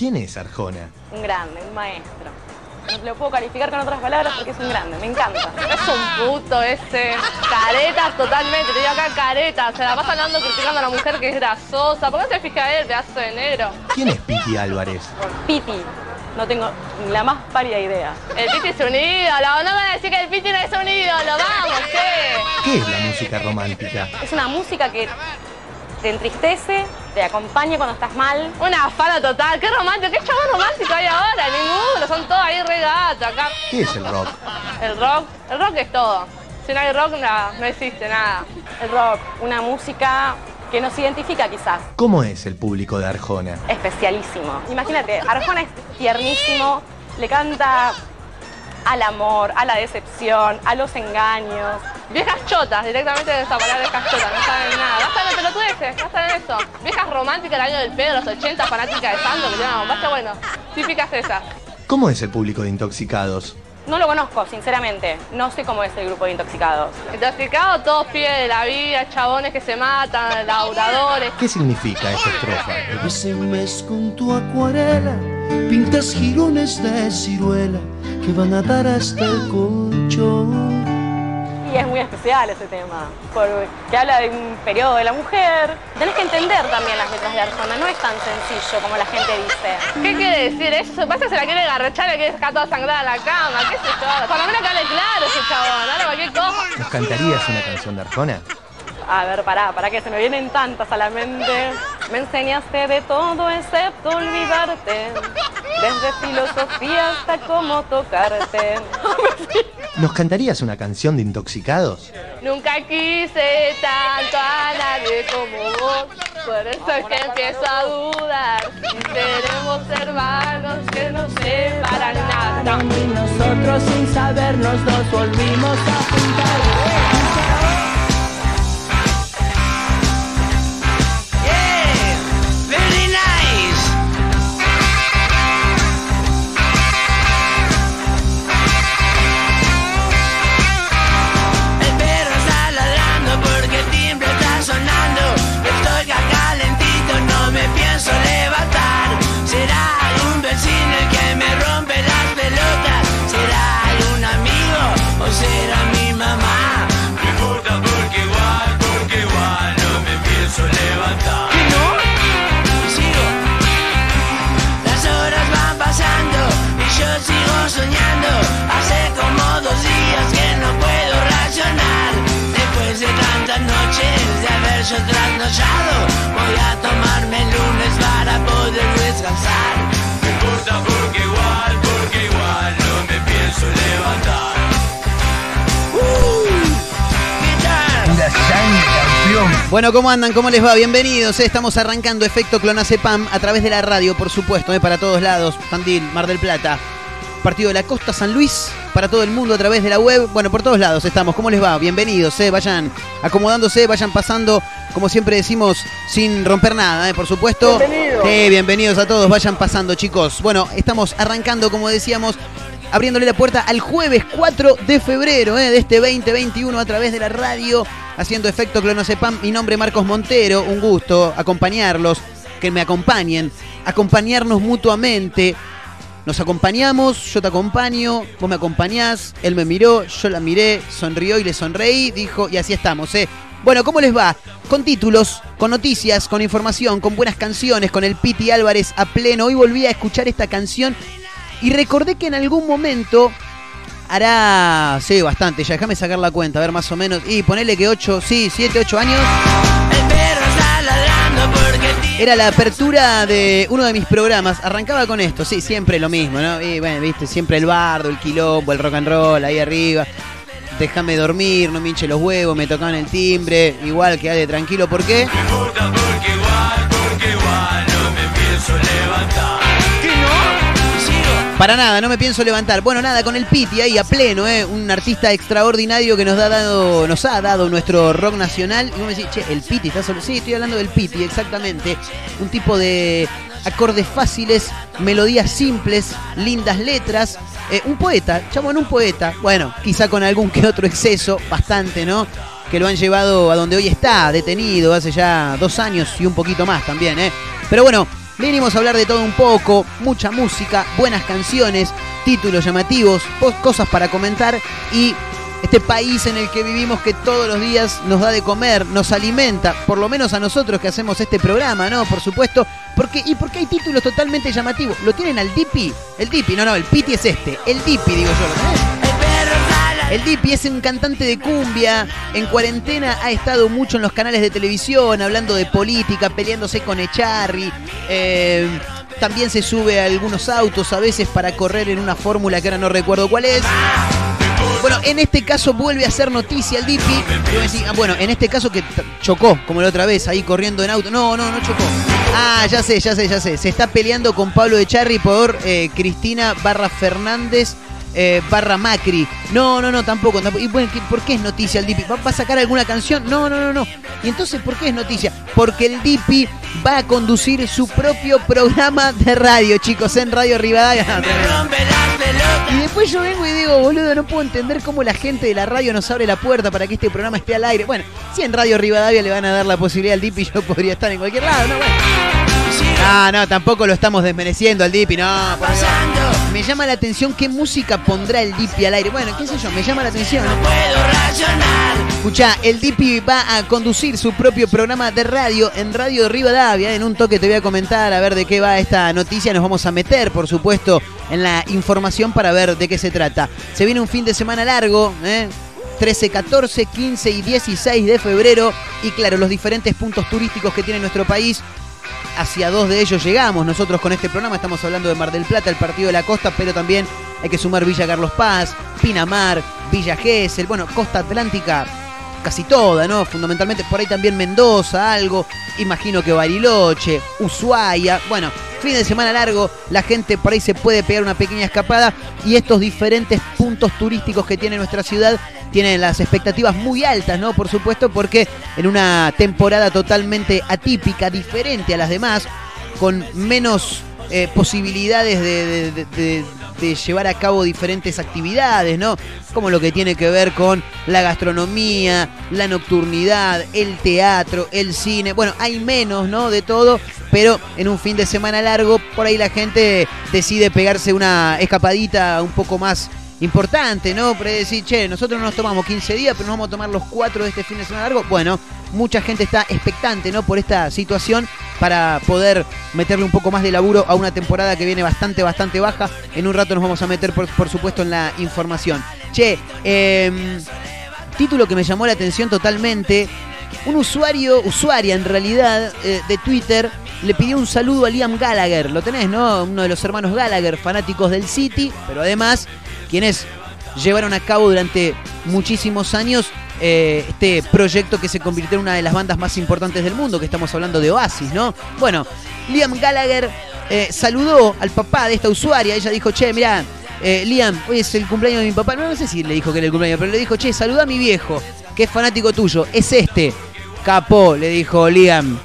¿Quién es Arjona? Un grande, un maestro. No lo puedo calificar con otras palabras porque es un grande, me encanta. Es un puto ese. Caretas totalmente, te digo acá caretas. Se la pasa hablando criticando a la mujer que es grasosa. ¿Por qué no te fijas él, pedazo de negro? ¿Quién es Piti Álvarez? Piti, no tengo ni la más pálida idea. El Piti es un ídolo. No me van a decir que el Piti no es un ídolo. Vamos, ¿qué? ¿Qué es la música romántica? Es una música que te entristece, te acompaña cuando estás mal. Una fala total. Qué romántico. ¿Qué chabón romántico hay ahora? Ninguno. Son todos ahí regatos acá. ¿Qué es el rock? El rock. El rock es todo. Si no hay rock, no, no existe nada. El rock, una música que nos identifica quizás. ¿Cómo es el público de Arjona? Especialísimo. Imagínate, Arjona es tiernísimo, le canta al amor, a la decepción, a los engaños. Viejas chotas, directamente de esa palabra viejas chotas, no saben nada. Basta de pelotudeces, basta de eso. Viejas románticas del año del pedo, los 80, fanáticas de Sando, que tienen basta bueno. Típicas esas. ¿Cómo es el público de Intoxicados? No lo conozco, sinceramente. No sé cómo es el grupo de intoxicados. Intoxicados, todos pibes de la vida, chabones que se matan, laburadores. ¿Qué significa esta estrofa? Ese mes con tu acuarela pintas jirones de ciruela que van a dar hasta el colchón. Y es muy especial ese tema, porque habla de un periodo de la mujer. Tenés que entender también las letras de Arjona, no es tan sencillo como la gente dice. ¿Qué quiere decir eso? Pasa se la quiere agarrechar, le quiere dejar toda sangrada a la cama, qué sé yo. Por lo menos que hable claro ese chabón, habla cualquier cosa. ¿Nos cantarías una canción de Arjona? A ver, pará, pará que se me vienen tantas a la mente. Me enseñaste de todo excepto olvidarte. Desde filosofía hasta cómo tocarte. ¿Nos cantarías una canción de Intoxicados? Nunca quise tanto a nadie como vos. Por eso es que empiezo a dudar. Si seremos hermanos que no separan nada. Y nosotros sin sabernos nos volvimos a juntar. Noches de haber yo trasnochado, voy a tomarme el lunes para poder descansar. No importa porque igual, porque igual no me pienso levantar. Uh, ¿Qué tal? Bueno, ¿cómo andan? ¿Cómo les va? Bienvenidos. eh. Estamos arrancando Efecto Clonazepam a través de la radio, por supuesto, eh, para todos lados. Tandil, Mar del Plata. Partido de la Costa San Luis, para todo el mundo a través de la web. Bueno, por todos lados estamos. ¿Cómo les va? Bienvenidos, eh. Vayan acomodándose, vayan pasando, como siempre decimos, sin romper nada, eh, por supuesto. Bienvenidos. Eh, bienvenidos a todos, vayan pasando, chicos. Bueno, estamos arrancando, como decíamos, abriéndole la puerta al jueves 4 de febrero eh, de este 2021 a través de la radio, haciendo efecto Clonazepam. Mi nombre es Marcos Montero, un gusto acompañarlos, que me acompañen, acompañarnos mutuamente. Nos acompañamos, yo te acompaño, vos me acompañás, él me miró, yo la miré, sonrió y le sonreí, dijo, y así estamos, ¿eh? Bueno, ¿cómo les va? Con títulos, con noticias, con información, con buenas canciones, con el Piti Álvarez a pleno. Hoy volví a escuchar esta canción y recordé que en algún momento hará, sí, bastante, ya déjame sacar la cuenta, a ver más o menos, y ponele que 8, sí, 7, 8 años. Era la apertura de uno de mis programas. Arrancaba con esto, sí, siempre lo mismo, ¿no? Y bueno, viste, siempre el bardo, el quilombo, el rock and roll ahí arriba. Déjame dormir, no me hinche los huevos, me tocaban el timbre. Igual quedate tranquilo, ¿por qué? Porque igual, porque igual no me pienso levantar. Para nada, no me pienso levantar. Bueno, nada, con el Piti ahí a pleno, ¿eh? Un artista extraordinario que nos, da dado, nos ha dado nuestro rock nacional. Y vos me decís, che, el Piti está solo. Sí, estoy hablando del Piti, exactamente. Un tipo de acordes fáciles, melodías simples, lindas letras. Eh, un poeta, chabón, un poeta. Bueno, quizá con algún que otro exceso, bastante, ¿no? Que lo han llevado a donde hoy está, detenido, hace ya dos años y un poquito más también, ¿eh? Pero bueno, Venimos a hablar de todo un poco, mucha música, buenas canciones, títulos llamativos, cosas para comentar y este país en el que vivimos que todos los días nos da de comer, nos alimenta, por lo menos a nosotros que hacemos este programa, ¿no? Por supuesto. Porque, y porque hay títulos totalmente llamativos. ¿Lo tienen al Dipi? El Dipi, no, no, el Piti es este. El Dipi, digo yo. El Dipi es un cantante de cumbia. En cuarentena ha estado mucho en los canales de televisión, hablando de política, peleándose con Echarri. Eh, también se sube a algunos autos a veces para correr en una fórmula que ahora no recuerdo cuál es. Bueno, en este caso vuelve a ser noticia el Dipi. Ah, bueno, en este caso que chocó, como la otra vez, ahí corriendo en auto. No, no, no chocó. Ah, ya sé, ya sé, ya sé. Se está peleando con Pablo Echarri por eh, Cristina barra Fernández eh, barra Macri. No, no, no, tampoco. tampoco. ¿Y bueno, ¿qué- por qué es noticia el Dipi? ¿Va, va a sacar alguna canción? No, no, no, no. ¿Y entonces por qué es noticia? Porque el Dipi va a conducir su propio programa de radio, chicos, en Radio Rivadavia. Y después yo vengo y digo, boludo, no puedo entender cómo la gente de la radio nos abre la puerta para que este programa esté al aire. Bueno, si en Radio Rivadavia le van a dar la posibilidad al Dipi, yo podría estar en cualquier lado, ¿no? Bueno. No, no, tampoco lo estamos desmereciendo al Dipi, no. por. Me llama la atención qué música pondrá el Dipi al aire. Bueno, qué sé yo, me llama la atención. Escucha, el Dipi va a conducir su propio programa de radio en Radio Rivadavia. En un toque te voy a comentar a ver de qué va esta noticia. Nos vamos a meter, por supuesto, en la información para ver de qué se trata. Se viene un fin de semana largo, ¿eh? 13, 14, 15 y 16 de febrero. Y claro, los diferentes puntos turísticos que tiene nuestro país hacia dos de ellos llegamos nosotros con este programa. Estamos hablando de Mar del Plata, el Partido de la Costa, pero también hay que sumar Villa Carlos Paz, Pinamar, Villa Gesell, bueno, Costa Atlántica, casi toda, ¿no? Fundamentalmente por ahí también Mendoza, algo, imagino que Bariloche, Ushuaia, bueno, fin de semana largo, la gente por ahí se puede pegar una pequeña escapada y estos diferentes puntos turísticos que tiene nuestra ciudad tienen las expectativas muy altas, ¿no? Por supuesto, porque en una temporada totalmente atípica, diferente a las demás, con menos eh, posibilidades de, llevar a cabo diferentes actividades, ¿no? Como lo que tiene que ver con la gastronomía, la nocturnidad, el teatro, el cine. Bueno, hay menos, ¿no? De todo, pero en un fin de semana largo, por ahí la gente decide pegarse una escapadita un poco más importante, ¿no? Para decir, che, nosotros no nos tomamos 15 días, pero nos vamos a tomar los 4 de este fin de semana largo. Bueno, mucha gente está expectante, ¿no? Por esta situación para poder meterle un poco más de laburo a una temporada que viene bastante, bastante baja. En un rato nos vamos a meter, por, supuesto, en la información. Che, eh, título que me llamó la atención totalmente. Un usuario, usuaria en realidad, eh, de Twitter, le pidió un saludo a Liam Gallagher. Lo tenés, ¿no? Uno de los hermanos Gallagher, fanáticos del City, pero además quienes llevaron a cabo durante muchísimos años eh, este proyecto que se convirtió en una de las bandas más importantes del mundo, que estamos hablando de Oasis, ¿no? Bueno, Liam Gallagher eh, saludó al papá de esta usuaria, ella dijo, che, mirá, eh, Liam, hoy es el cumpleaños de mi papá, no, no sé si le dijo que era el cumpleaños, pero le dijo, che, saluda a mi viejo, que es fanático tuyo, es este, capo, le dijo Liam.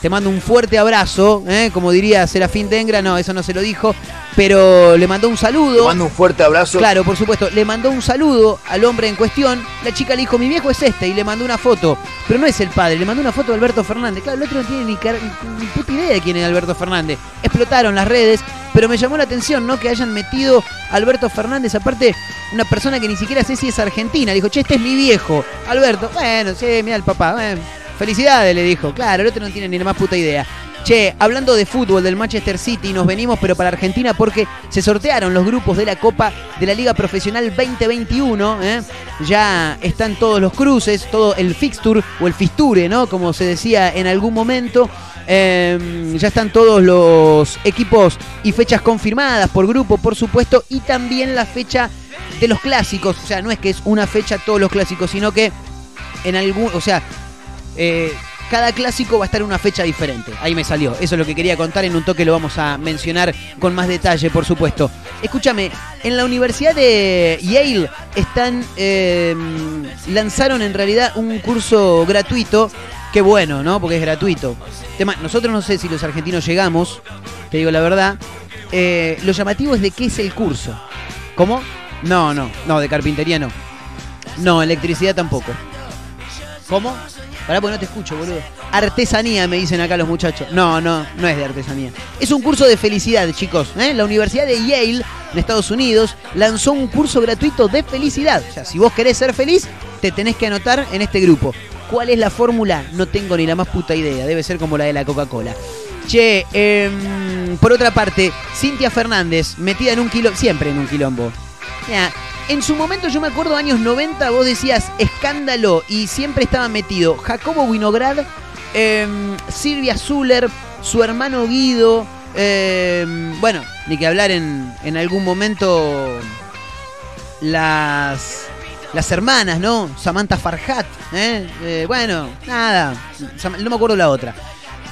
Te mando un fuerte abrazo, ¿eh? como diría Serafín Dengra, no, eso no se lo dijo, pero le mandó un saludo. Te mando un fuerte abrazo. Claro, por supuesto. Le mandó un saludo al hombre en cuestión. La chica le dijo, mi viejo es este, y le mandó una foto. Pero no es el padre, le mandó una foto de Alberto Fernández. Claro, el otro no tiene ni, car- ni puta idea de quién es Alberto Fernández. Explotaron las redes, pero me llamó la atención, ¿no? Que hayan metido a Alberto Fernández, aparte, una persona que ni siquiera sé si es argentina. Le dijo, che, este es mi viejo. Alberto, bueno, sí, mira el papá. bueno, felicidades, le dijo. Claro, el otro no tiene ni la más puta idea. Che, hablando de fútbol del Manchester City, nos venimos pero para Argentina porque se sortearon los grupos de la Copa de la Liga Profesional 2021. ¿eh? Ya están todos los cruces, todo el fixture o el fisture, ¿no? Como se decía en algún momento. Eh, ya están todos los equipos y fechas confirmadas por grupo, por supuesto, y también la fecha de los clásicos. O sea, no es que es una fecha todos los clásicos, sino que en algún, o sea, eh, cada clásico va a estar en una fecha diferente. Ahí me salió. Eso es lo que quería contar. En un toque lo vamos a mencionar con más detalle, por supuesto. Escúchame, en la Universidad de Yale están. eh, lanzaron en realidad un curso gratuito. Qué bueno, ¿no? Porque es gratuito. Tema, nosotros no sé si los argentinos llegamos, te digo la verdad. Eh, lo llamativo es de qué es el curso. ¿Cómo? No, no, no, de carpintería no. No, electricidad tampoco. ¿Cómo? Pará, porque no te escucho, boludo. artesanía, me dicen acá los muchachos. No, no, no es de artesanía. Es un curso de felicidad, chicos. ¿eh? La Universidad de Yale, en Estados Unidos, lanzó un curso gratuito de felicidad. O sea, si vos querés ser feliz, te tenés que anotar en este grupo. ¿Cuál es la fórmula? No tengo ni la más puta idea. Debe ser como la de la Coca-Cola. Che, em, por otra parte, Cintia Fernández, metida en un quilombo, siempre en un quilombo. Ya, en su momento, yo me acuerdo, años 90, vos decías escándalo y siempre estaba metido Jacobo Winograd, em, Silvia Zuller, su hermano Guido, em, bueno, ni que hablar en, en algún momento las las hermanas, ¿no? Samantha Farhat, ¿eh? Eh, bueno, nada, no me acuerdo la otra.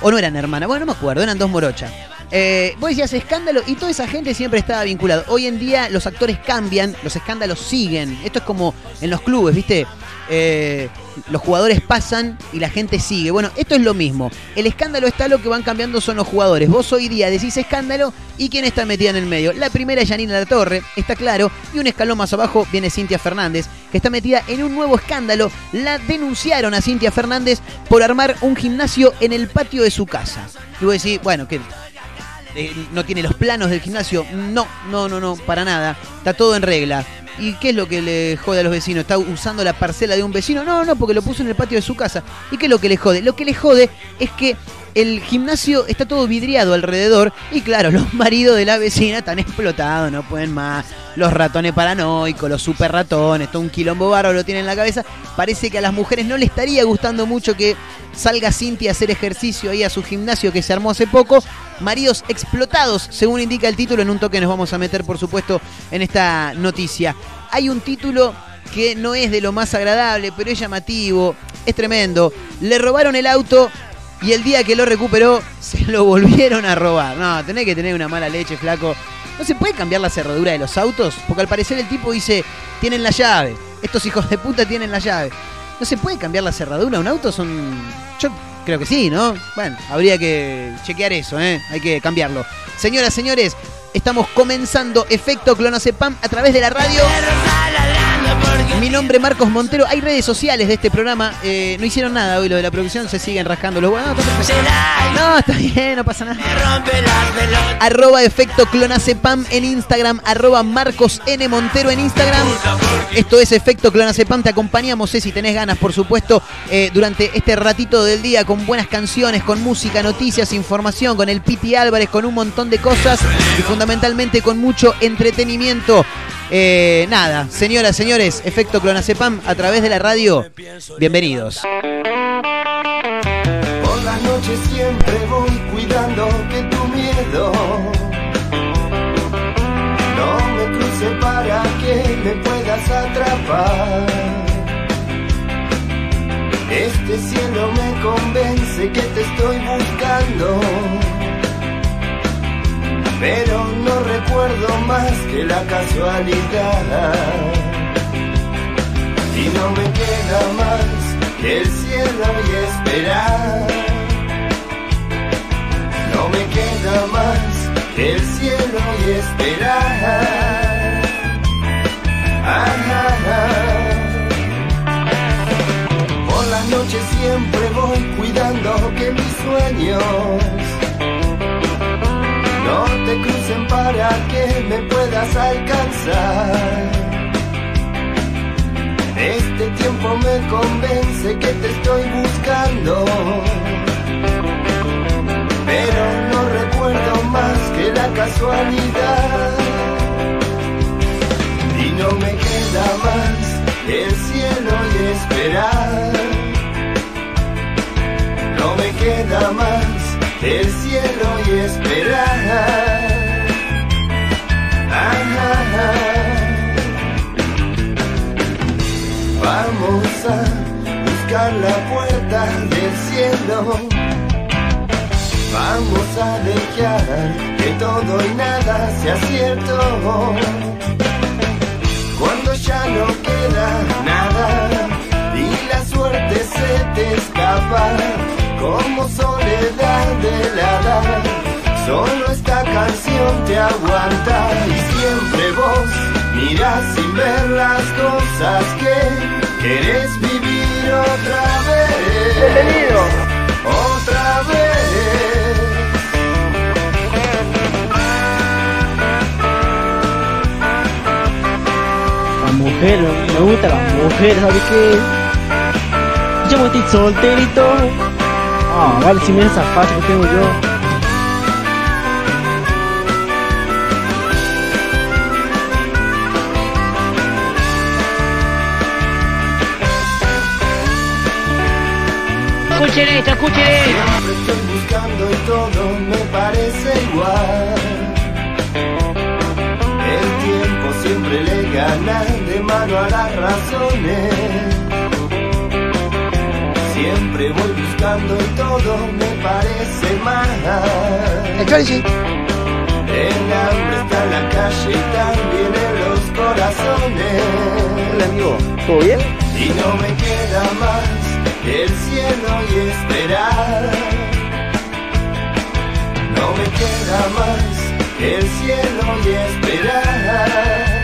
O no eran hermanas, bueno, no me acuerdo, eran dos morochas. Eh, vos decías escándalo y toda esa gente siempre estaba vinculada. Hoy en día los actores cambian, los escándalos siguen. Esto es como en los clubes, ¿viste? Eh, los jugadores pasan y la gente sigue. Bueno, esto es lo mismo. El escándalo está, lo que van cambiando son los jugadores. Vos hoy día decís escándalo y quién está metida en el medio. La primera es Janina La Torre, está claro. Y un escalón más abajo viene Cintia Fernández, que está metida en un nuevo escándalo. La denunciaron a Cintia Fernández por armar un gimnasio en el patio de su casa. Y vos decís, bueno, que no tiene los planos del gimnasio. No, no, no, no, para nada. Está todo en regla. ¿Y qué es lo que le jode a los vecinos? ¿Está usando la parcela de un vecino? No, no, porque lo puso en el patio de su casa. ¿Y qué es lo que le jode? Lo que le jode es que el gimnasio está todo vidriado alrededor y claro, los maridos de la vecina están explotados, no pueden más. Los ratones paranoicos, los super ratones, todo un quilombo bárbaro lo tienen en la cabeza. Parece que a las mujeres no le estaría gustando mucho que salga Cintia a hacer ejercicio ahí a su gimnasio que se armó hace poco. Maridos explotados, según indica el título. En un toque nos vamos a meter, por supuesto, en esta noticia. Hay un título que no es de lo más agradable, pero es llamativo, es tremendo. Le robaron el auto y el día que lo recuperó se lo volvieron a robar. No, tenés que tener una mala leche, flaco. ¿No se puede cambiar la cerradura de los autos? Porque al parecer el tipo dice, tienen la llave. Estos hijos de puta tienen la llave. ¿No se puede cambiar la cerradura de un auto? Son... Yo creo que sí, ¿no? Bueno, habría que chequear eso, ¿eh? Hay que cambiarlo. Señoras, señores, estamos comenzando Efecto Clonazepam a través de la radio. Mi nombre es Marcos Montero. Hay redes sociales de este programa. Eh, no hicieron nada hoy lo de la producción. Se siguen rascando los huevos. No. No, está bien, no pasa nada. Arroba Efecto Clonazepam en Instagram. Arroba Marcos N. Montero en Instagram. Esto es Efecto Clonazepam. Te acompañamos, eh, si tenés ganas, por supuesto, eh, durante este ratito del día con buenas canciones, con música, noticias, información, con el Piti Álvarez, con un montón de cosas y fundamentalmente con mucho entretenimiento. Eh, nada, señoras, señores, Efecto Clonazepam a través de la radio. Bienvenidos. Por las noches siempre voy cuidando que tu miedo no me cruce para que me puedas atrapar. Este cielo me convence que te estoy buscando. Pero no recuerdo más que la casualidad. Y no me queda más que el cielo y esperar. No me queda más que el cielo y esperar. Por las noches siempre voy cuidando que mis sueños te crucen para que me puedas alcanzar. Este tiempo me convence que te estoy buscando, pero no recuerdo más que la casualidad. Y no me queda más el cielo y esperar. No me queda más que el cielo y esperar. Vamos a buscar la puerta del cielo. Vamos a dejar que todo y nada sea cierto. Cuando ya no queda nada Solo esta canción te aguanta y siempre vos mirás sin ver las cosas que querés vivir otra vez. Detenido. Otra vez. La mujer, me gusta la mujer, ¿sabes qué? Yo me estoy solterito. Ah, vale, si me esa facha que tengo yo. Escuchen esto, escuchen esto. Siempre estoy buscando y todo me parece igual. El tiempo siempre le gana de mano a las razones. Siempre voy buscando y todo me parece mal. El hambre está en la calle y también en los corazones. Hola amigo, ¿todo bien? Y no me queda más el cielo y esperar. No me queda más el cielo y esperar.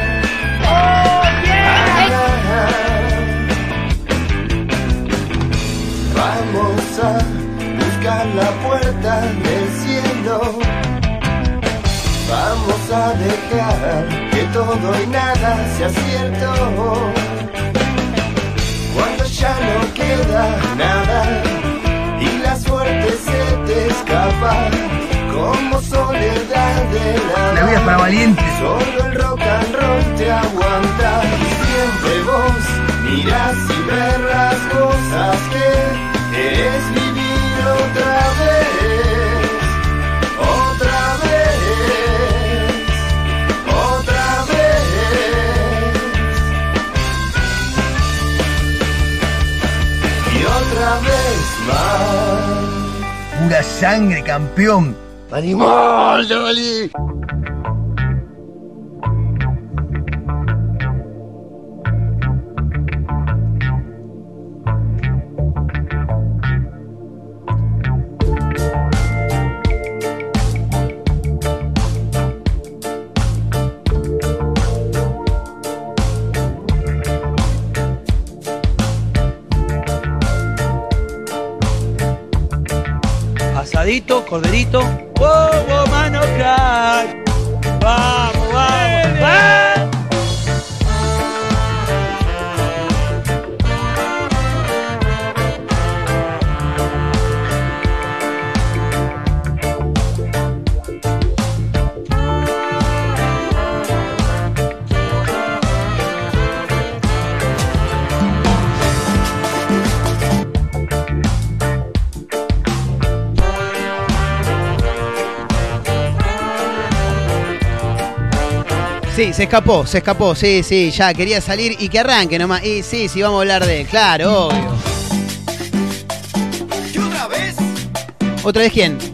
Vamos a buscar la puerta del cielo. Vamos a dejar que todo y nada sea cierto cuando ya no queda nada y la suerte se te escapa como soledad de la La vida para valientes. Solo el rock and roll te aguanta y siempre vos mirás y ver las cosas que querés vivir otra vez, otra vez, otra vez. y otra vez más. Pura sangre, campeón. ¡Animal, Javali! Corderito. Se escapó, se escapó, sí, sí, ya quería salir y que arranque nomás. Y sí, sí, vamos a hablar de él, claro, obvio. ¿Y otra vez? ¿Otra vez quién?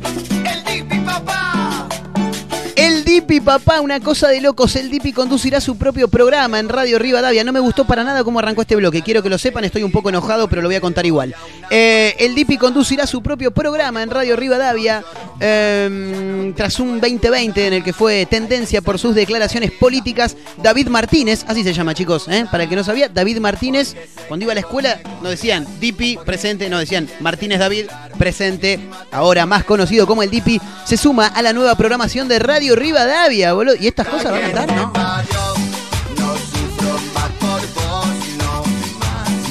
Dipi, papá, una cosa de locos. El Dipi conducirá su propio programa en Radio Rivadavia. No me gustó para nada cómo arrancó este bloque. Quiero que lo sepan, estoy un poco enojado, pero lo voy a contar igual. Eh, el Dipi conducirá su propio programa en Radio Rivadavia eh, tras un 2020 en el que fue tendencia por sus declaraciones políticas. David Martínez, así se llama, chicos, ¿eh? para el que no sabía, David Martínez, cuando iba a la escuela, no decían Dipi presente, no decían Martínez David presente, ahora más conocido como el Dipi, se suma a la nueva programación de Radio Rivadavia, boludo. Y estas cosas van a estar, ¿no?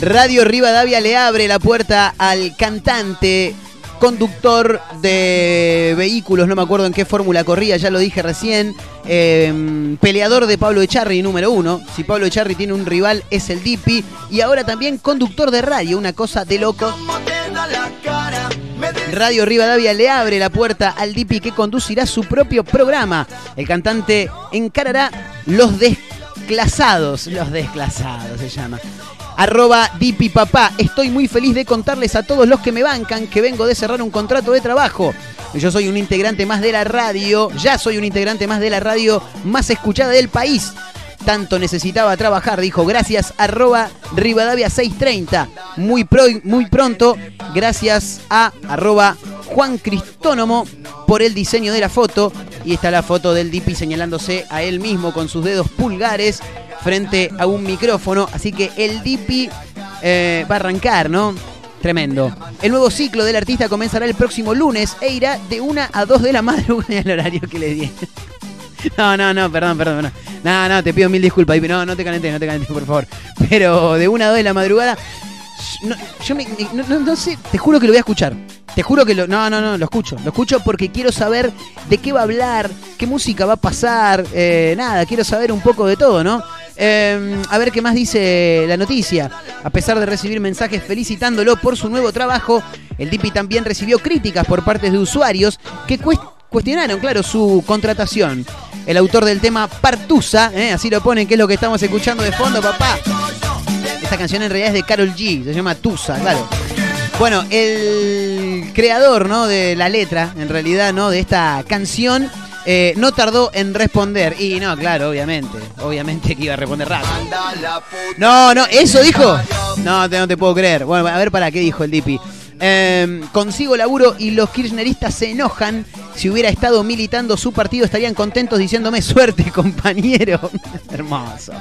Radio Rivadavia le abre la puerta al cantante, conductor de vehículos, no me acuerdo en qué fórmula corría, ya lo dije recién, eh, peleador de Pablo Echarri número uno. Si Pablo Echarri tiene un rival es el Dipi. Y ahora también conductor de radio, una cosa de locos. Radio Rivadavia le abre la puerta al Dipi que conducirá su propio programa. El cantante encarará los desclasados. Los desclasados se llama. Arroba Dipi Papá. Estoy muy feliz de contarles a todos los que me bancan que vengo de cerrar un contrato de trabajo. Yo soy un integrante más de la radio, ya soy un integrante más de la radio más escuchada del país. Tanto necesitaba trabajar, dijo, gracias, arroba Rivadavia 630. Muy, muy pronto, gracias a arroba Juan Cristónomo por el diseño de la foto. Y está la foto del Dipi señalándose a él mismo con sus dedos pulgares frente a un micrófono. Así que el Dipi eh, va a arrancar, ¿no? Tremendo. El nuevo ciclo del artista comenzará el próximo lunes e irá de 1 a 2 de la madrugada el horario que le di. No, no, no, perdón, perdón, perdón. No, no, te pido mil disculpas. No, no te calenté, no te calenté, por favor. Pero de una a dos de la madrugada. yo me- no, sé, te juro que lo voy a escuchar. Te juro que lo. No, no, no, lo escucho. Lo escucho porque quiero saber de qué va a hablar, qué música va a pasar. eh, nada, quiero saber un poco de todo, ¿no? Eh, a ver qué más dice la noticia. A pesar de recibir mensajes felicitándolo por su nuevo trabajo, el Dipi también recibió críticas por parte de usuarios que cuestionaron, claro, su contratación. El autor del tema Partusa, ¿eh? así lo ponen, que es lo que estamos escuchando de fondo, papá. Esta canción en realidad es de Carol G, se llama Tusa, claro. Bueno, el creador, ¿no? De la letra, en realidad, ¿no? De esta canción, eh, no tardó en responder. Y no, claro, obviamente. Obviamente que iba a responder rápido. No, no, ¿eso dijo? No, no te puedo creer. Bueno, a ver para qué dijo el Dipi. Eh, consigo laburo y los kirchneristas se enojan. Si hubiera estado militando su partido estarían contentos diciéndome suerte, compañero. Hermoso.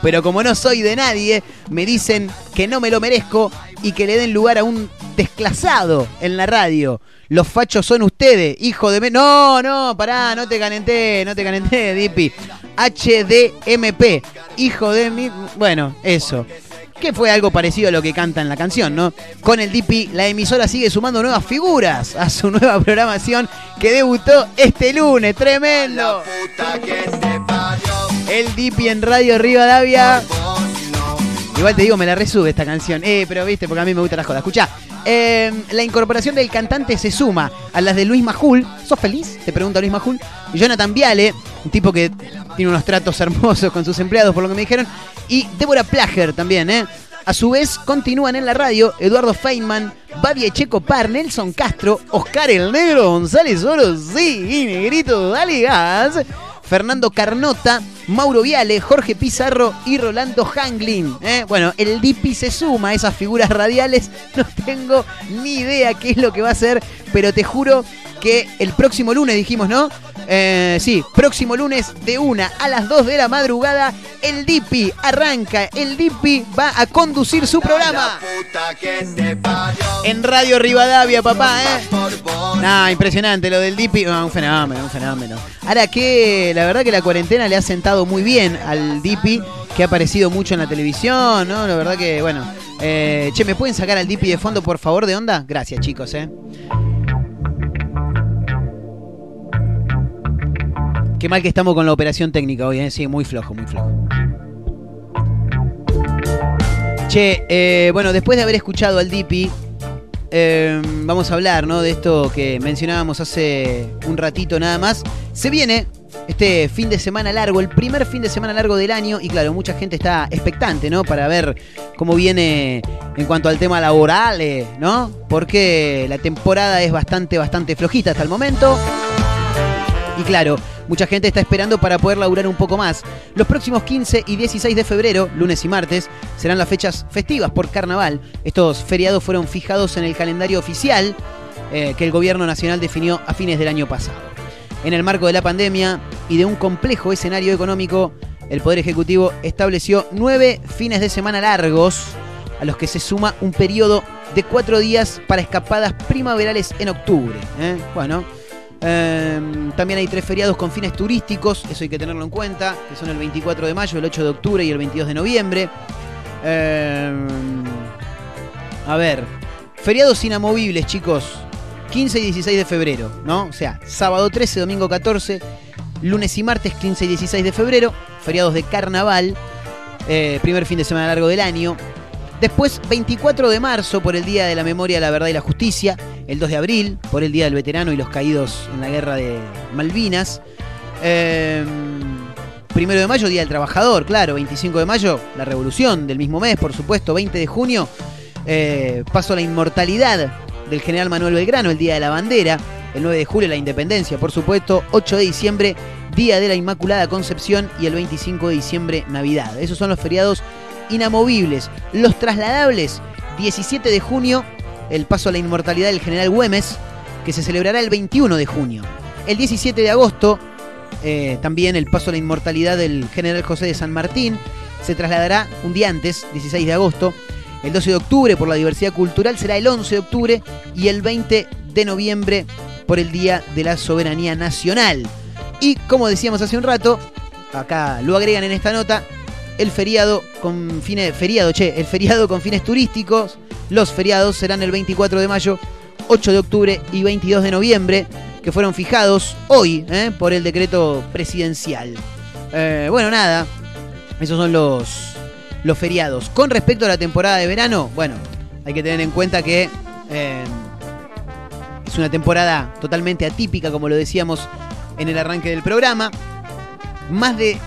Pero como no soy de nadie, me dicen que no me lo merezco y que le den lugar a un desclasado en la radio. Los fachos son ustedes, hijo de... me- No, no, pará, no te calenté, no te calenté, Dipi. HDMP, hijo de mi... Bueno, eso. Que fue algo parecido a lo que canta en la canción, ¿no? Con el Dipi, la emisora sigue sumando nuevas figuras a su nueva programación que debutó este lunes. ¡Tremendo! El Dipi en Radio Rivadavia. Igual te digo, me la resube esta canción. Eh, pero viste, porque a mí me gusta la joda. Escucha, la incorporación del cantante se suma a las de Luis Majul. ¿Sos feliz? Te pregunta Luis Majul. Jonathan Viale, un tipo que tiene unos tratos hermosos con sus empleados, por lo que me dijeron. Y Débora Plager también, ¿eh? A su vez, continúan en la radio Eduardo Feynman, Babi Echeco Par, Nelson Castro, Oscar el Negro, González Oro, sí, y Negrito, dale gas. Fernando Carnota, Mauro Viale, Jorge Pizarro y Rolando Hanglin. ¿eh? Bueno, el Dipi se suma a esas figuras radiales. No tengo ni idea qué es lo que va a hacer, pero te juro que el próximo lunes dijimos, ¿no? Eh, sí, próximo lunes de una a las 2 de la madrugada, el Dipi arranca. El Dipi va a conducir su programa. En Radio Rivadavia, papá, ¿eh? Nah, impresionante lo del Dipi. Ah, un fenómeno, un fenómeno. Ahora que la verdad que la cuarentena le ha sentado muy bien al Dipi, que ha aparecido mucho en la televisión, ¿no? La verdad que, bueno. eh, che, ¿me pueden sacar al Dipi de fondo, por favor, de onda? Gracias, chicos, ¿eh? Qué mal que estamos con la operación técnica hoy, ¿eh? Sí, muy flojo, muy flojo. Che, eh, bueno, después de haber escuchado al Dipi, eh, vamos a hablar, ¿no? De esto que mencionábamos hace un ratito nada más. Se viene este fin de semana largo, el primer fin de semana largo del año, y claro, mucha gente está expectante, ¿no? Para ver cómo viene en cuanto al tema laboral, eh, ¿no? Porque la temporada es bastante, bastante flojita hasta el momento. Y claro, mucha gente está esperando para poder laburar un poco más. Los próximos 15 y 16 de febrero, lunes y martes, serán las fechas festivas por carnaval. Estos feriados fueron fijados en el calendario oficial eh, que el gobierno nacional definió a fines del año pasado. En el marco de la pandemia y de un complejo escenario económico, el Poder Ejecutivo estableció nueve fines de semana largos, a los que se suma un periodo de cuatro días para escapadas primaverales en octubre. ¿eh? Bueno, eh, también hay tres feriados con fines turísticos, eso hay que tenerlo en cuenta, que son el 24 de mayo, el 8 de octubre y el 22 de noviembre. Eh, a ver, feriados inamovibles, chicos. 15 y 16 de febrero, ¿no? O sea, sábado 13, domingo 14, lunes y martes 15 y 16 de febrero, feriados de carnaval, eh, primer fin de semana largo del año. Después, 24 de marzo, por el Día de la Memoria, la Verdad y la Justicia. El 2 de abril, por el Día del Veterano y los Caídos en la Guerra de Malvinas. Eh, primero de mayo, Día del Trabajador, claro. 25 de mayo, la Revolución del mismo mes, por supuesto. 20 de junio, eh, paso a la inmortalidad del general Manuel Belgrano, el Día de la Bandera. El 9 de julio, la Independencia, por supuesto. 8 de diciembre, Día de la Inmaculada Concepción. Y el 25 de diciembre, Navidad. Esos son los feriados inamovibles. Los trasladables, 17 de junio, el paso a la inmortalidad del general Güemes, que se celebrará el 21 de junio. El 17 de agosto, eh, también el paso a la inmortalidad del general José de San Martín, se trasladará un día antes, 16 de agosto. El 12 de octubre, por la diversidad cultural, será el 11 de octubre y el 20 de noviembre por el Día de la Soberanía Nacional. Y como decíamos hace un rato, acá lo agregan en esta nota, el feriado con fines, feriado, che, el feriado con fines turísticos, los feriados serán el 24 de mayo, 8 de octubre y 22 de noviembre, que fueron fijados hoy ¿eh? por el decreto presidencial. Eh, bueno, nada, esos son los, los feriados. Con respecto a la temporada de verano, bueno, hay que tener en cuenta que eh, es una temporada totalmente atípica, como lo decíamos en el arranque del programa. Más de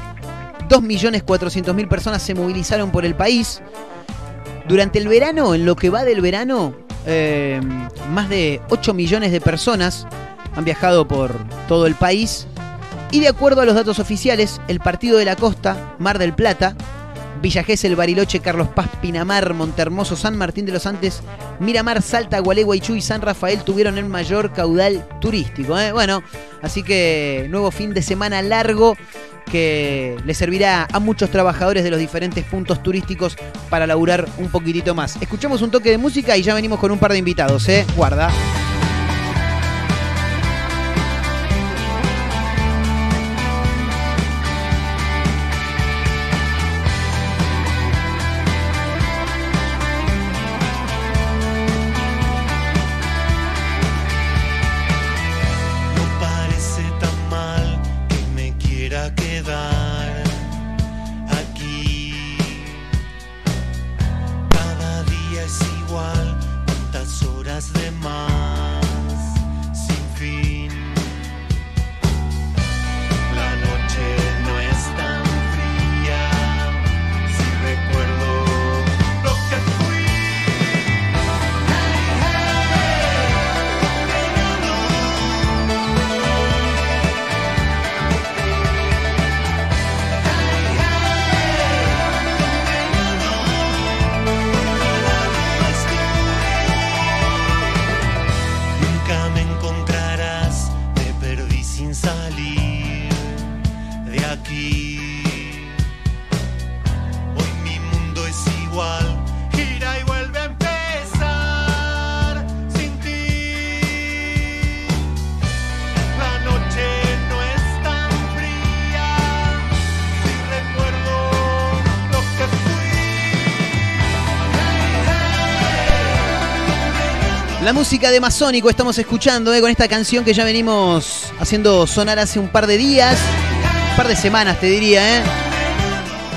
2.400.000 personas se movilizaron por el país. Durante el verano, en lo que va del verano, eh, más de 8 millones de personas han viajado por todo el país. Y de acuerdo a los datos oficiales, el Partido de la Costa, Mar del Plata, Villa Gesell, Bariloche, Carlos Paz, Pinamar, Montermoso, San Martín de los Andes, Miramar, Salta, Gualeguaychú y San Rafael tuvieron el mayor caudal turístico. ¿eh? Bueno, así que nuevo fin de semana largo que le servirá a muchos trabajadores de los diferentes puntos turísticos para laburar un poquitito más. Escuchamos un toque de música y ya venimos con un par de invitados, ¿eh? Guarda. Música de Masónico estamos escuchando eh, con esta canción que ya venimos haciendo sonar hace un par de días, un par de semanas te diría, ¿eh?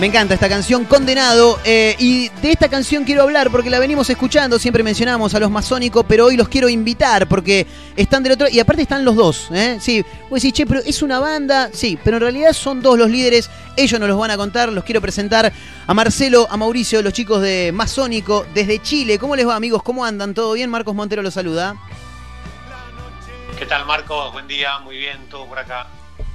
Me encanta esta canción, Condenado. eh, y de esta canción quiero hablar porque la venimos escuchando. Siempre mencionamos a los masónicos, pero hoy los quiero invitar porque están del otro. Y aparte están los dos. ¿eh? Sí, vos decís, che, pero es una banda. Sí, pero en realidad son dos los líderes. Ellos nos los van a contar. Los quiero presentar a Marcelo, a Mauricio, los chicos de Masónico desde Chile. ¿Cómo les va, amigos? ¿Cómo andan? ¿Todo bien? Marcos Montero los saluda. ¿Qué tal, Marcos? Buen día, muy bien, todo por acá.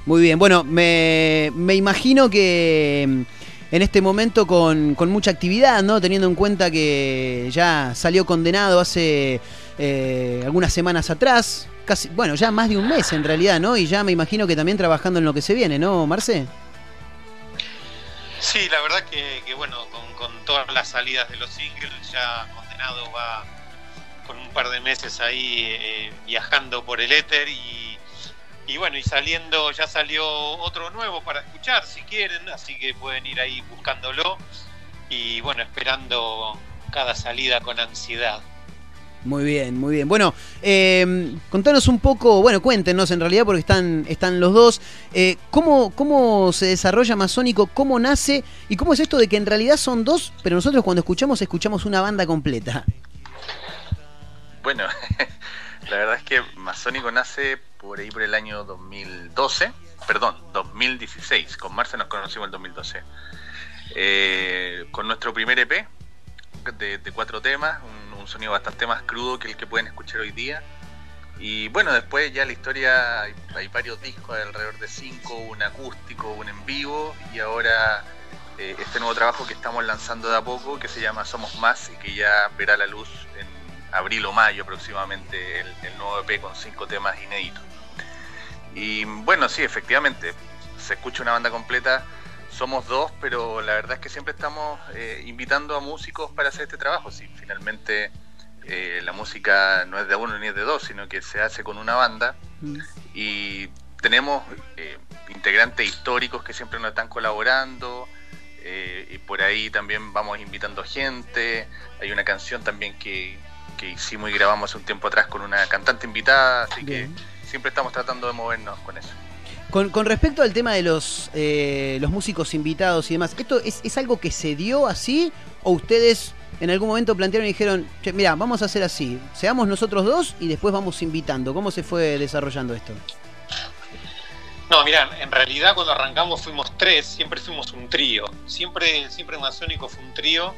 Muy bien, bueno, me, me imagino que en este momento con, con mucha actividad, ¿no? Teniendo en cuenta que ya salió condenado hace eh, algunas semanas atrás, casi, bueno, ya más de un mes en realidad, ¿no? Y ya me imagino que también trabajando en lo que se viene, ¿no, Marce? Sí, la verdad que, que bueno, con, con todas las salidas de los singles, ya condenado va con un par de meses ahí eh, viajando por el éter y, y bueno, y saliendo, ya salió otro nuevo para escuchar si quieren, así que pueden ir ahí buscándolo y bueno, esperando cada salida con ansiedad. Muy bien, muy bien. Bueno, eh, contanos un poco, bueno, cuéntenos en realidad porque están, están los dos. eh, ¿cómo, ¿Cómo se desarrolla Masónico? ¿Cómo nace? ¿Y cómo es esto de que en realidad son dos, pero nosotros cuando escuchamos, escuchamos una banda completa? Bueno, la verdad es que Masónico nace por ahí por el año 2012, perdón, 2016. Con Marce nos conocimos en 2012. Eh, con nuestro primer EP de, cuatro temas, un, sonido bastante más crudo que el que pueden escuchar hoy día. Y bueno, después ya la historia, hay, hay varios discos, alrededor de cinco, un acústico, un en vivo, y ahora eh, este nuevo trabajo que estamos lanzando de a poco, que se llama Somos Más, y que ya verá la luz en abril o mayo aproximadamente, el, el nuevo EP con cinco temas inéditos. Y bueno, sí, efectivamente, se escucha una banda completa, somos dos, pero la verdad es que siempre estamos eh, invitando a músicos para hacer este trabajo, si finalmente eh, la música no es de uno ni es de dos, sino que se hace con una banda y tenemos eh, integrantes históricos que siempre nos están colaborando. y por ahí también vamos invitando gente. Hay una canción también que, que hicimos y grabamos hace un tiempo atrás con una cantante invitada, así Bien. que siempre estamos tratando de movernos con eso. Con, con respecto al tema de los, eh, los músicos invitados y demás, ¿esto es, es algo que se dio así o ustedes en algún momento plantearon y dijeron, che, mira, vamos a hacer así, seamos nosotros dos y después vamos invitando? ¿Cómo se fue desarrollando esto? No, mirá, en realidad cuando arrancamos fuimos tres, siempre fuimos un trío. Siempre, siempre Masónico fue un trío.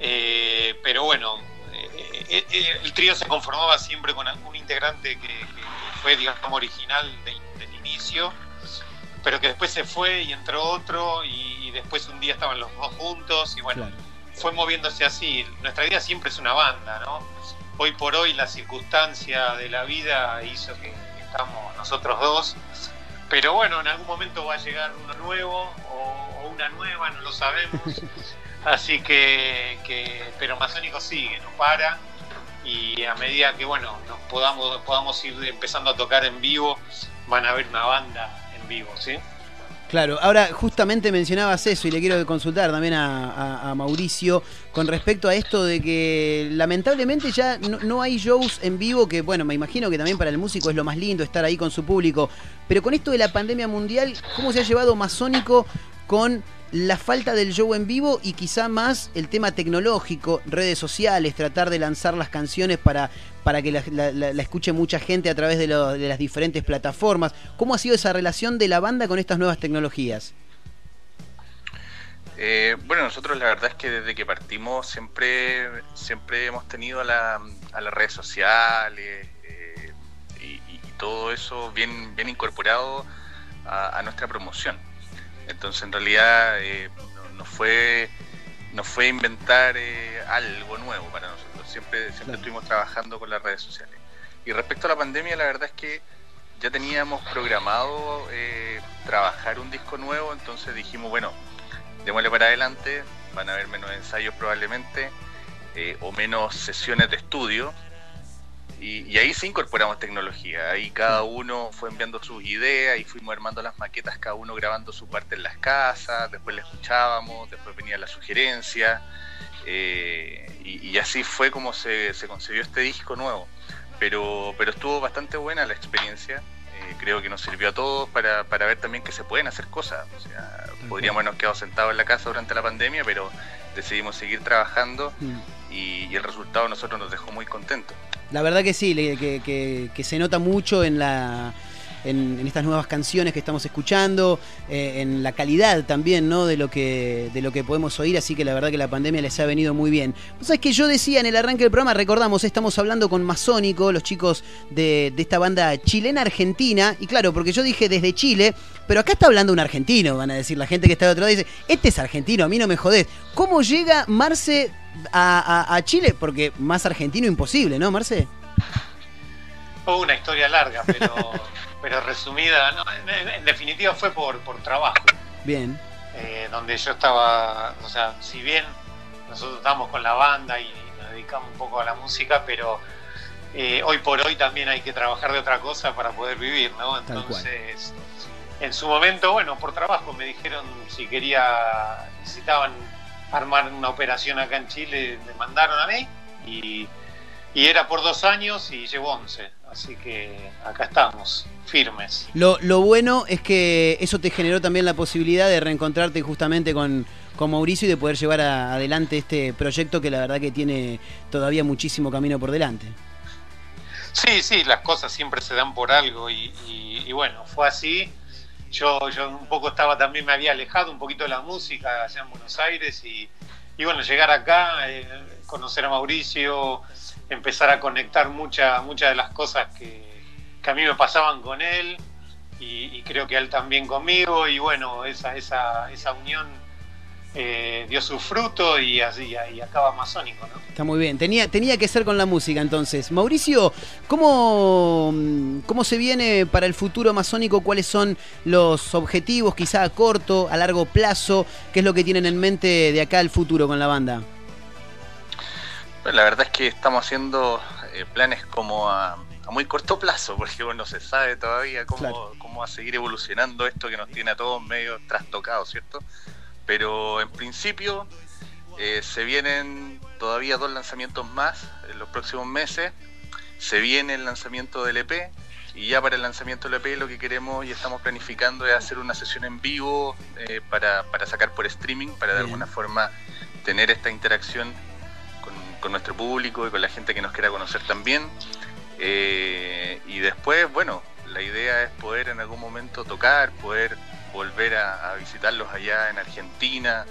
eh, pero bueno, eh, eh, el trío se conformaba siempre con algún integrante que, que fue, digamos, original de- del inicio, pero que después se fue y entró otro y, y después un día estaban los dos juntos y bueno, fue moviéndose así. Nuestra idea siempre es una banda, ¿no? Hoy por hoy la circunstancia de la vida hizo que, que estamos nosotros dos. Pero bueno, en algún momento va a llegar uno nuevo o, o una nueva, no lo sabemos. Así que, que- pero Masónico sigue, no para. Y a medida que bueno, nos podamos, podamos ir empezando a tocar en vivo, van a haber una banda en vivo, ¿sí? Claro, ahora justamente mencionabas eso y le quiero consultar también a, Mauricio con respecto a esto de que lamentablemente ya no, no hay shows en vivo, que bueno, me imagino que también para el músico es lo más lindo estar ahí con su público, pero con esto de la pandemia mundial, ¿cómo se ha llevado Masónico con la falta del show en vivo y quizá más el tema tecnológico, redes sociales, tratar de lanzar las canciones para, para que la, escuche mucha gente a través de, lo- de las diferentes plataformas. ¿Cómo ha sido esa relación de la banda con estas nuevas tecnologías? Eh, bueno, nosotros la verdad es que desde que partimos siempre, siempre hemos tenido a, la- las redes sociales eh, y, todo eso bien, bien incorporado a nuestra promoción. Entonces en realidad eh, no, no fue, no fue inventar eh, algo nuevo para nosotros. Siempre, siempre estuvimos trabajando con las redes sociales. Y respecto a la pandemia, la verdad es que ya teníamos programado eh, trabajar un disco nuevo, entonces dijimos, bueno, démosle para adelante, van a haber menos ensayos probablemente, eh, o menos sesiones de estudio, y, y ahí sí incorporamos tecnología, ahí cada uno fue enviando sus ideas, y fuimos armando las maquetas, cada uno grabando su parte en las casas, después le escuchábamos, después venía la sugerencia, eh, y, y así fue como se, se concibió este disco nuevo. Pero, pero estuvo bastante buena la experiencia, eh, creo que nos sirvió a todos para, para ver también que se pueden hacer cosas. O sea, podríamos habernos quedado sentados en la casa durante la pandemia, pero decidimos seguir trabajando y, el resultado a nosotros nos dejó muy contentos. La verdad que sí, que, que- se nota mucho en la. En, estas nuevas canciones que estamos escuchando, eh, en la calidad también, ¿no? De lo que de lo que podemos oír, así que la verdad que la pandemia les ha venido muy bien. Vos sabés que yo decía en el arranque del programa, recordamos, estamos hablando con Masónico, los chicos de, de esta banda chilena argentina, y claro, porque yo dije desde Chile, pero acá está hablando un argentino, van a decir la gente que está de otro lado, dice, este es argentino, a mí no me jodés. ¿Cómo llega Marce a, a- a Chile? Porque más argentino imposible, ¿no, Marce? Una historia larga, pero, pero resumida. no, en, definitiva fue por, por trabajo, Bien. eh, donde yo estaba, o sea, si bien nosotros estamos con la banda y nos dedicamos un poco a la música, pero eh, hoy por hoy también hay que trabajar de otra cosa para poder vivir, ¿no? Entonces, en su momento, bueno, por trabajo me dijeron si quería, necesitaban armar una operación acá en Chile, me mandaron a mí y, y era por dos años y llevo 11. Así que acá estamos, firmes. Lo, lo bueno es que eso te generó también la posibilidad de reencontrarte justamente con, con Mauricio y de poder llevar a- adelante este proyecto que la verdad que tiene todavía muchísimo camino por delante. Sí, sí, las cosas siempre se dan por algo y, y- y bueno, fue así. Yo, yo un poco estaba también, me había alejado un poquito de la música allá en Buenos Aires y, y bueno, llegar acá, eh, conocer a Mauricio, empezar a conectar muchas muchas de las cosas que, que a mí me pasaban con él y, y creo que él también conmigo y bueno, esa, esa, esa unión eh, dio su fruto y así y acaba masónico, ¿no? Está muy bien. Tenía, tenía que ser con la música entonces. Mauricio, ¿cómo, mm, ¿cómo se viene para el futuro masónico? ¿Cuáles son los objetivos, quizá a corto, a largo plazo? ¿Qué es lo que tienen en mente de acá al futuro con la banda? Pues la verdad es que estamos haciendo eh, planes como a, a a muy corto plazo, porque bueno, no se sabe todavía cómo, Claro. cómo va a seguir evolucionando esto que nos tiene a todos medio trastocados, ¿cierto? Pero en principio eh, se vienen todavía dos lanzamientos más en los próximos meses. Se viene el lanzamiento del EP y ya para el lanzamiento del EP lo que queremos y estamos planificando es hacer una sesión en vivo eh, para, para sacar por streaming, para de Bien. alguna forma tener esta interacción con, con nuestro público y con la gente que nos quiera conocer también. Eh, y después, bueno, la idea es poder en algún momento tocar, poder volver a, a visitarlos allá en Argentina,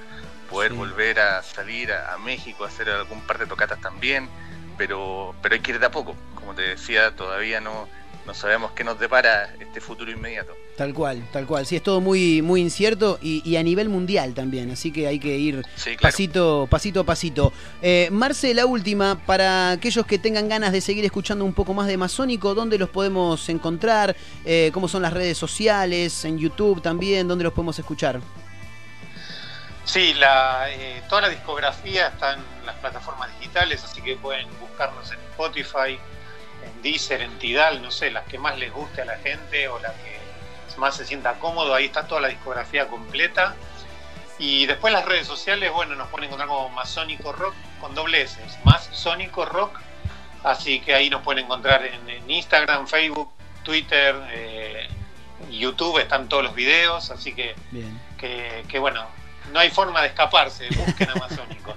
poder Sí. volver a salir a, a México, a hacer algún par de tocatas también, pero, pero hay que ir de a poco. Como te decía, todavía no, no sabemos qué nos depara este futuro inmediato. Tal cual, tal cual. Sí, es todo muy, muy incierto y, y a nivel mundial también, así que hay que ir Sí, claro. pasito, pasito a pasito. Eh, Marce, la última, para aquellos que tengan ganas de seguir escuchando un poco más de Masónico, ¿dónde los podemos encontrar? Eh, ¿Cómo son las redes sociales? En YouTube también, ¿dónde los podemos escuchar? Sí, la, eh, toda la discografía está en las plataformas digitales, así que pueden buscarnos en Spotify, Deezer, en Tidal, no sé, las que más les guste a la gente o la que más se sienta cómodo, ahí está toda la discografía completa. Y después las redes sociales, bueno, nos pueden encontrar como Masónico Rock con doble S, más Sónico Rock, así que ahí nos pueden encontrar en, en Instagram, Facebook, Twitter, eh, YouTube, están todos los videos, así que Bien. que, que, bueno, no hay forma de escaparse, busquen a Masónico.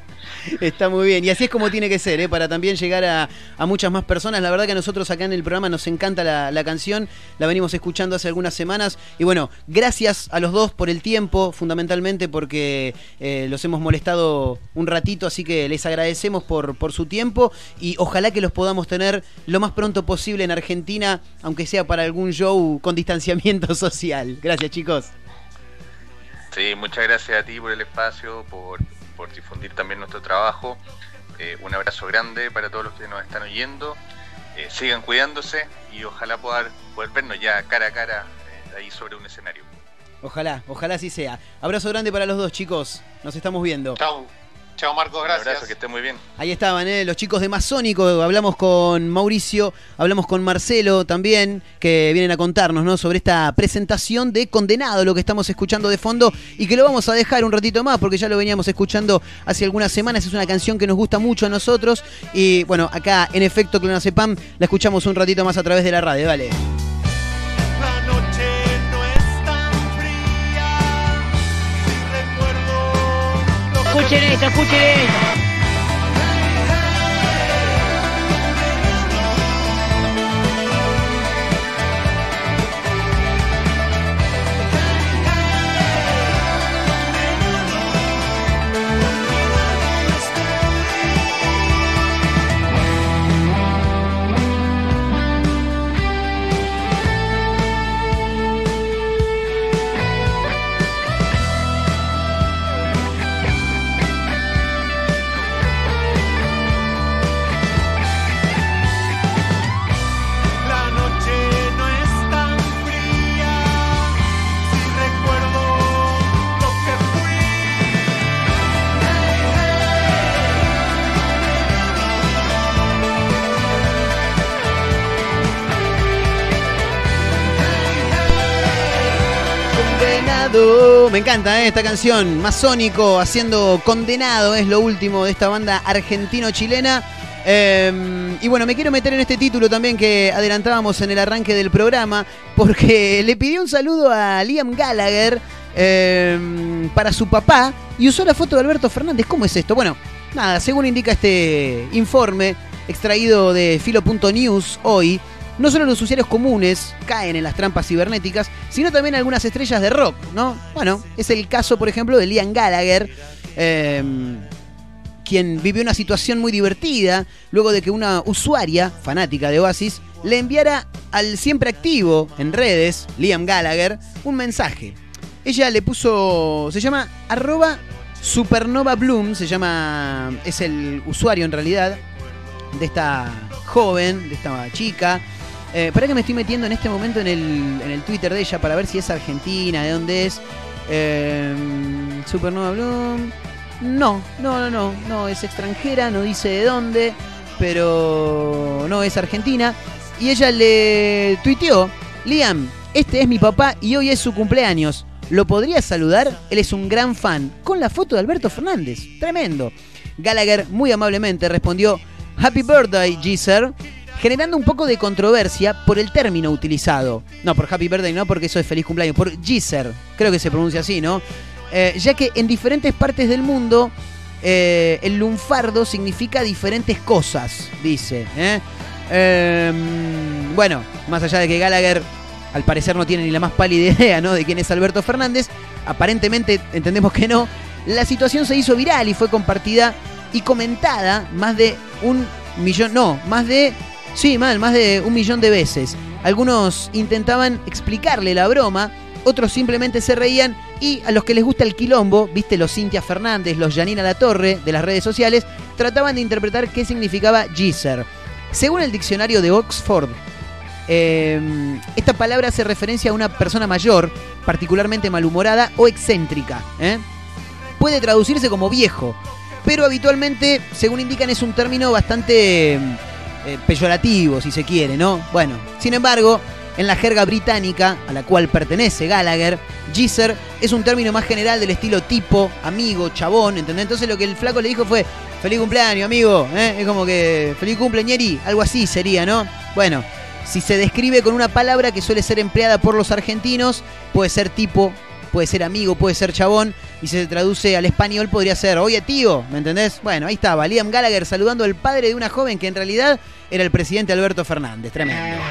Está muy bien. Y así es como tiene que ser, ¿eh? para también llegar a, muchas más personas. La verdad que a nosotros acá en el programa nos encanta la, la canción. La venimos escuchando hace algunas semanas. Y bueno, gracias a los dos por el tiempo, fundamentalmente porque eh, los hemos molestado un ratito. Así que les agradecemos por, por su tiempo. Y ojalá que los podamos tener lo más pronto posible en Argentina, aunque sea para algún show con distanciamiento social. Gracias, chicos. Sí, muchas gracias a ti por el espacio, por, por difundir también nuestro trabajo. Eh, un abrazo grande para todos los que nos están oyendo. Eh, sigan cuidándose y ojalá poder, poder vernos ya cara a cara eh, ahí sobre un escenario. Ojalá, ojalá así sea. Abrazo grande para los dos, chicos. Nos estamos viendo. Chao, chao Marcos, Un gracias. abrazo, que esté muy bien. Ahí estaban, ¿eh? los chicos de Masónico. Hablamos con Mauricio, hablamos con Marcelo también, que vienen a contarnos ¿no? sobre esta presentación de Condenado, lo que estamos escuchando de fondo y que lo vamos a dejar un ratito más porque ya lo veníamos escuchando hace algunas semanas. Es una canción que nos gusta mucho a nosotros y bueno, acá en efecto Clonacepam la escuchamos un ratito más a través de la radio. Dale. Escuchen esto, escuchen esto. Me encanta ¿eh? esta canción. Masónico haciendo Condenado. Es lo último de esta banda argentino-chilena. Eh, y bueno, me quiero meter en este título también que adelantábamos en el arranque del programa. Porque le pidió un saludo a Liam Gallagher eh, para su papá. Y usó la foto de Alberto Fernández. ¿Cómo es esto? Bueno, nada, según indica este informe extraído de filo.news hoy. No solo los usuarios comunes caen en las trampas cibernéticas, sino también algunas estrellas de rock, ¿no? Bueno, es el caso, por ejemplo, de Liam Gallagher, eh, quien vivió una situación muy divertida luego de que una usuaria fanática de Oasis le enviara al siempre activo en redes, Liam Gallagher, un mensaje. Ella le puso, se llama arroba supernova bloom, se llama, es el usuario en realidad de esta joven, de esta chica. Eh, para que me estoy metiendo en este momento en el, en el Twitter de ella para ver si es argentina, de dónde es. Eh, Supernova Bloom. No, no, no, no, no, es extranjera, no dice de dónde, pero no es argentina. y ella le tuiteó, Liam, este es mi papá y hoy es su cumpleaños. ¿Lo podrías saludar? Él es un gran fan. Con la foto de Alberto Fernández. Tremendo. Gallagher muy amablemente respondió, Happy birthday, Geezer, generando un poco de controversia por el término utilizado. No, por Happy Birthday no, porque eso es feliz cumpleaños. Por Geezer, creo que se pronuncia así, ¿no? Eh, ya que en diferentes partes del mundo eh, el lunfardo significa diferentes cosas, dice. ¿eh? Em, bueno, más allá de que Gallagher al parecer no tiene ni la más pálida idea ¿no? de quién es Alberto Fernández, aparentemente entendemos que no, la situación se hizo viral y fue compartida y comentada más de un millón, no, más de, sí, mal, más de un millón de veces. Algunos intentaban explicarle la broma, otros simplemente se reían y a los que les gusta el quilombo, viste los Cintia Fernández, los Janina La Torre de las redes sociales, trataban de interpretar qué significaba Geezer. Según el diccionario de Oxford, eh, esta palabra hace referencia a una persona mayor, particularmente malhumorada o excéntrica. ¿eh? Puede traducirse como viejo, pero habitualmente, según indican, es un término bastante eh, peyorativo, si se quiere, ¿no? Bueno, sin embargo, en la jerga británica, a la cual pertenece Gallagher, Geezer es un término más general del estilo tipo, amigo, chabón, ¿entendés? Entonces lo que el flaco le dijo fue, feliz cumpleaños, amigo, ¿eh? Es como que, feliz cumpleañeri, algo así sería, ¿no? Bueno, si se describe con una palabra que suele ser empleada por los argentinos, puede ser tipo, puede ser amigo, puede ser chabón, y se traduce al español podría ser, oye tío, ¿me entendés? Bueno, ahí estaba, Liam Gallagher saludando al padre de una joven que en realidad era el presidente Alberto Fernández, tremendo.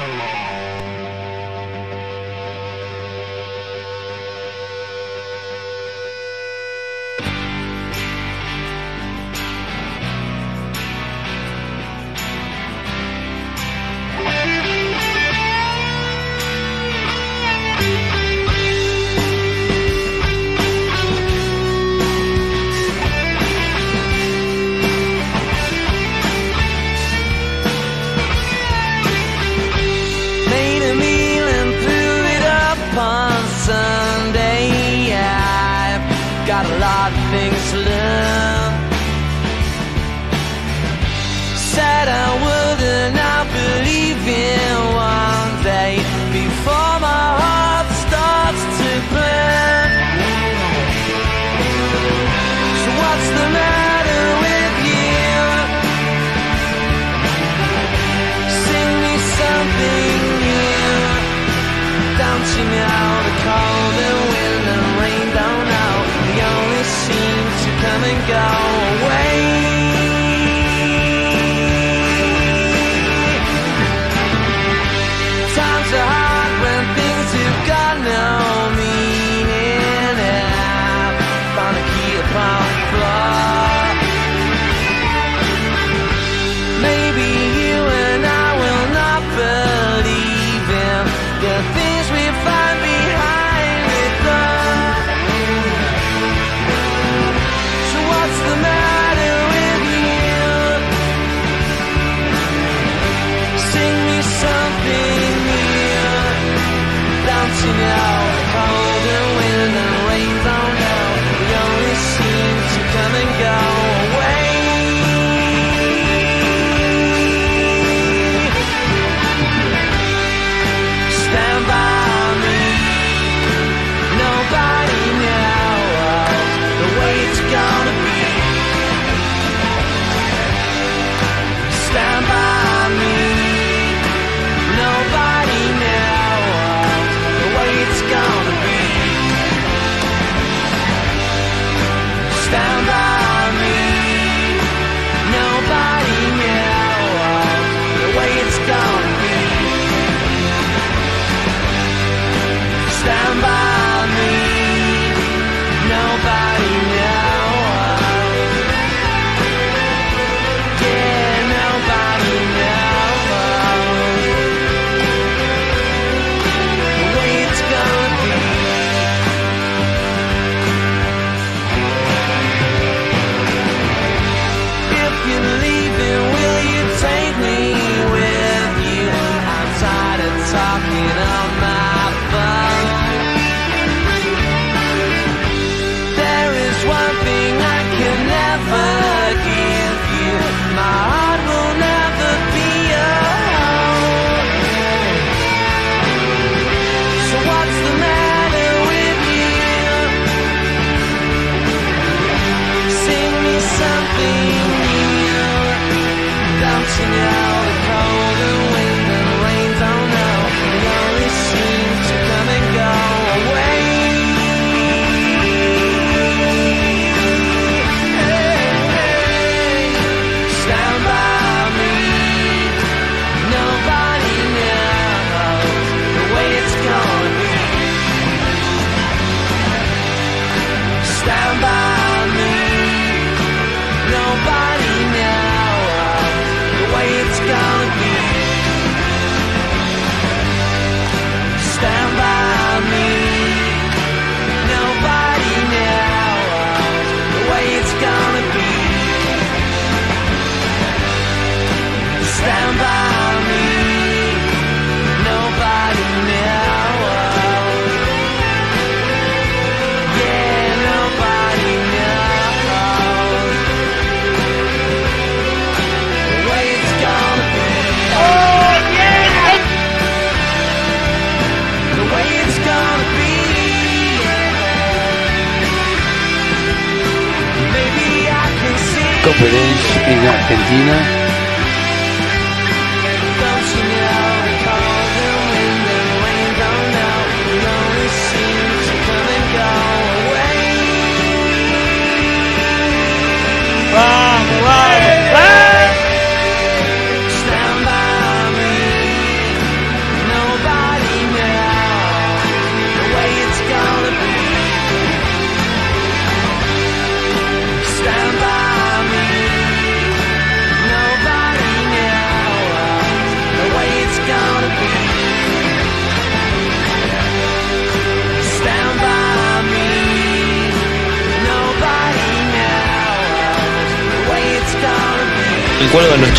En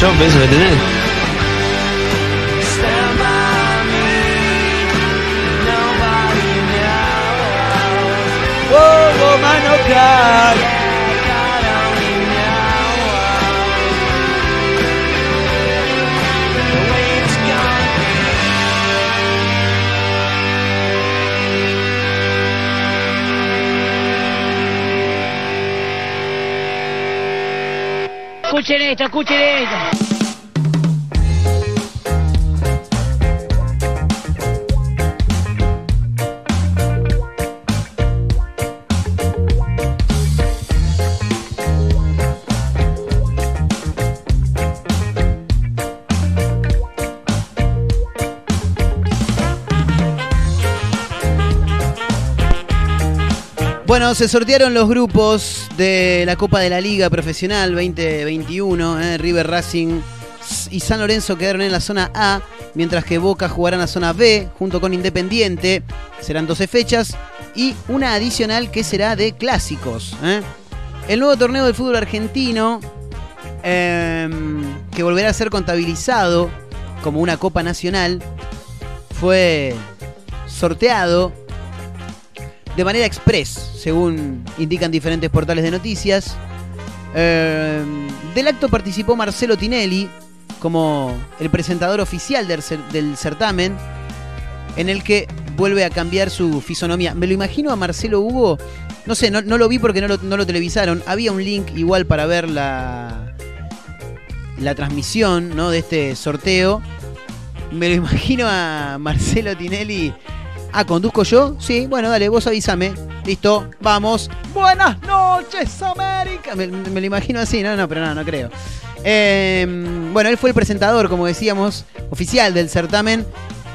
cuelga los chopes eso Escuchen esto, escuchen esto. Bueno, se sortearon los grupos de la Copa de la Liga Profesional 2021. eh, River Racing y San Lorenzo quedaron en la zona A, mientras que Boca jugará en la zona B junto con Independiente. Serán 12 fechas y una adicional que será de clásicos. eh. El nuevo torneo del fútbol argentino, em, que volverá a ser contabilizado como una Copa Nacional, fue sorteado de manera express, según indican diferentes portales de noticias. Eh, del acto participó Marcelo Tinelli como el presentador oficial del, cer- del certamen, en el que vuelve a cambiar su fisonomía. Me lo imagino a Marcelo Hugo, no sé, no, no lo vi porque no lo, no lo televisaron. Había un link igual para ver la, la transmisión ¿no? de este sorteo. Me lo imagino a Marcelo Tinelli. Ah, ¿conduzco yo? Sí, bueno, dale, vos avísame. Listo, vamos. Buenas noches, América. Me, lo imagino así, no, no, pero no, no creo. Eh, bueno, él fue el presentador, como decíamos, oficial del certamen,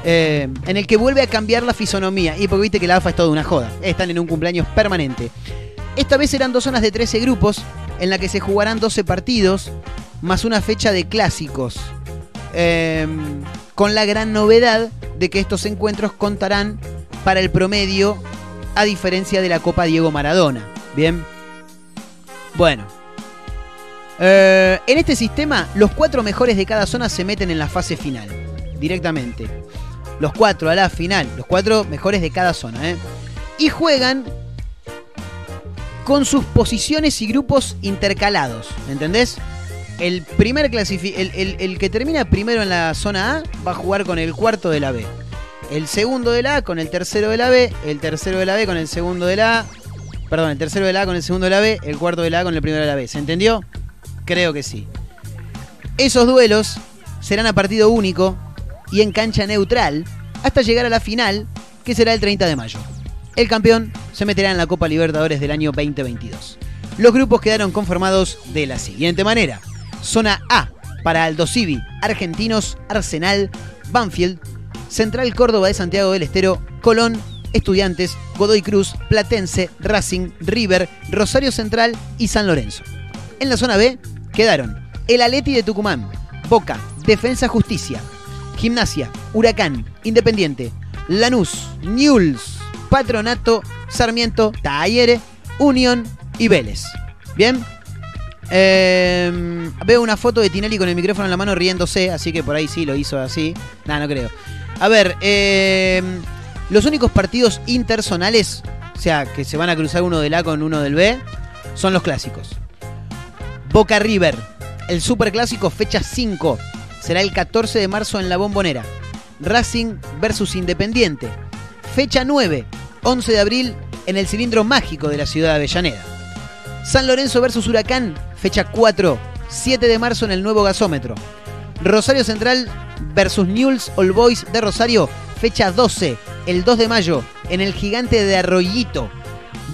eh, en el que vuelve a cambiar la fisonomía. Y porque viste que la AFA es toda una joda. Están en un cumpleaños permanente. Esta vez serán dos zonas de 13 grupos, en la que se jugarán 12 partidos, más una fecha de clásicos. Eh, con la gran novedad de que estos encuentros contarán para el promedio, a diferencia de la Copa Diego Maradona. Bien. Bueno. Eh, en este sistema, los cuatro mejores de cada zona se meten en la fase final. Directamente. Los cuatro a la final. Los cuatro mejores de cada zona. ¿eh? Y juegan con sus posiciones y grupos intercalados. ¿Entendés? El primer el- el que termina primero en la zona A va a jugar con el cuarto de la B. El segundo de la A con el tercero de la B. El tercero de la B con el segundo de la A. Perdón, el tercero de la A con el segundo de la B. El cuarto de la A con el primero de la B. ¿Se entendió? Creo que sí. Esos duelos serán a partido único y en cancha neutral hasta llegar a la final, que será el 30 de mayo. El campeón se meterá en la Copa Libertadores del año 2022. Los grupos quedaron conformados de la siguiente manera. Zona A para Aldo Civi, Argentinos, Arsenal, Banfield, Central Córdoba de Santiago del Estero, Colón, Estudiantes, Godoy Cruz, Platense, Racing, River, Rosario Central y San Lorenzo. En la zona B quedaron el Aleti de Tucumán, Boca, Defensa Justicia, Gimnasia, Huracán, Independiente, Lanús, Newell's, Patronato, Sarmiento, Talleres, Unión y Vélez. Bien. Eh, veo una foto de Tinelli con el micrófono en la mano riéndose, así que por ahí sí lo hizo así. Nah, no creo. A ver, eh, los únicos partidos interzonales, o sea, que se van a cruzar uno del A con uno del B, son los clásicos. Boca River, el superclásico fecha 5, será el 14 de marzo en la Bombonera. Racing versus Independiente, fecha 9, 11 de abril en el cilindro mágico de la ciudad de Avellaneda. San Lorenzo versus Huracán, fecha 4, 7 de marzo en el nuevo gasómetro. Rosario Central versus Newell's All Boys de Rosario, fecha 12, el 2 de mayo, en el gigante de Arroyito.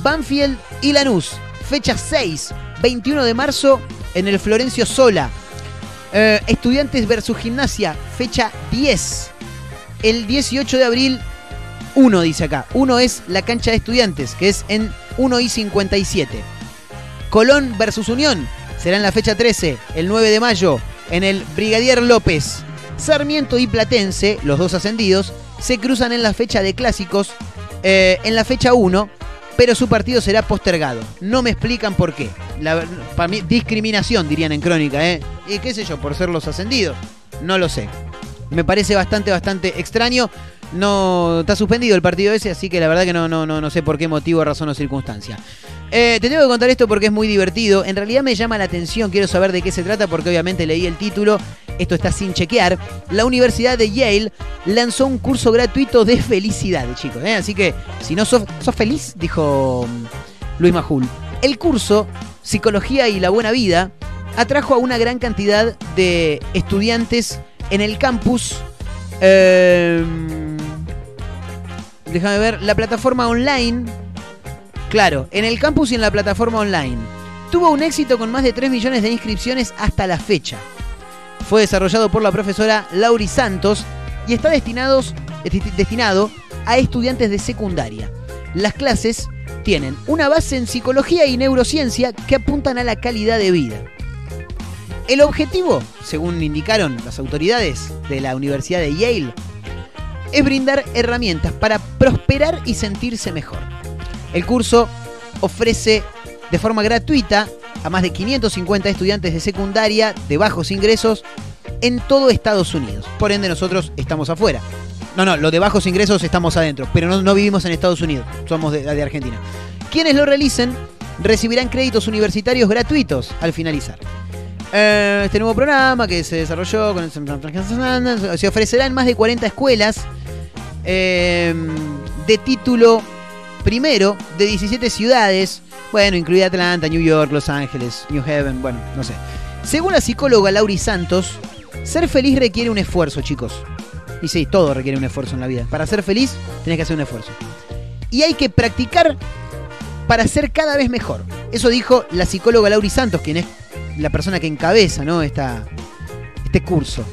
Banfield y Lanús, fecha 6, 21 de marzo, en el Florencio Sola. Eh, estudiantes versus Gimnasia, fecha 10, el 18 de abril, 1 dice acá. 1 es la cancha de estudiantes, que es en 1 y 57. Colón versus Unión, será en la fecha 13, el 9 de mayo, en el Brigadier López. Sarmiento y Platense, los dos ascendidos, se cruzan en la fecha de clásicos, eh, en la fecha 1, pero su partido será postergado. No me explican por qué. La- para mí, discriminación, dirían en crónica, ¿eh? Y qué sé yo, por ser los ascendidos. No lo sé. Me parece bastante, bastante extraño. No está suspendido el partido ese, así que la verdad que no, no, no, no sé por qué motivo, razón o circunstancia. Eh, te tengo que contar esto porque es muy divertido. En realidad me llama la atención, quiero saber de qué se trata porque obviamente leí el título. Esto está sin chequear. La Universidad de Yale lanzó un curso gratuito de felicidad, chicos. ¿eh? Así que si no sos, feliz, dijo mm, Luis Majul. El curso Psicología y la Buena Vida atrajo a una gran cantidad de estudiantes en el campus. eh, déjame ver, la plataforma online. Claro, en el campus y en la plataforma online. Tuvo un éxito con más de 3 millones de inscripciones hasta la fecha. Fue desarrollado por la profesora Lauri Santos y está destinado a estudiantes de secundaria. Las clases tienen una base en psicología y neurociencia que apuntan a la calidad de vida. El objetivo, según indicaron las autoridades de la Universidad de Yale, es brindar herramientas para prosperar y sentirse mejor. El curso ofrece de forma gratuita a más de 550 estudiantes de secundaria de bajos ingresos en todo Estados Unidos. Por ende, nosotros estamos afuera. No, no, los de bajos ingresos estamos adentro, pero no, vivimos en Estados Unidos, somos de, de Argentina. Quienes lo realicen recibirán créditos universitarios gratuitos al finalizar. Eh, este nuevo programa que se desarrolló con el- se ofrecerá en más de 40 escuelas eh, de título primero de 17 ciudades, bueno, incluida Atlanta, New York, Los Ángeles, New Haven, bueno, no sé. Según la psicóloga Lauri Santos, ser feliz requiere un esfuerzo, chicos. Y sí, todo requiere un esfuerzo en la vida. Para ser feliz, tenés que hacer un esfuerzo. Y hay que practicar para ser cada vez mejor. Eso dijo la psicóloga Lauri Santos, quien es la persona que encabeza ¿no? Este curso.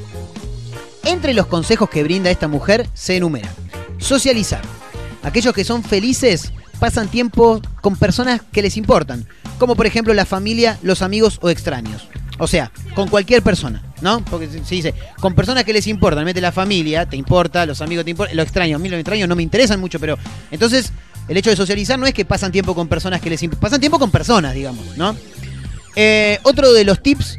Entre los consejos que brinda esta mujer se enumeran. Socializar. Aquellos que son felices pasan tiempo con personas que les importan, como por ejemplo la familia, los amigos o extraños. O sea, con cualquier persona, ¿no? Porque se dice, con personas que les importan, mete la familia, te importa, los amigos te importan, lo extraño, a mí los extraños no me interesan mucho, pero entonces el hecho de socializar no es que pasan tiempo con personas que les importan, pasan tiempo con personas, digamos, ¿no? Eh, otro de los tips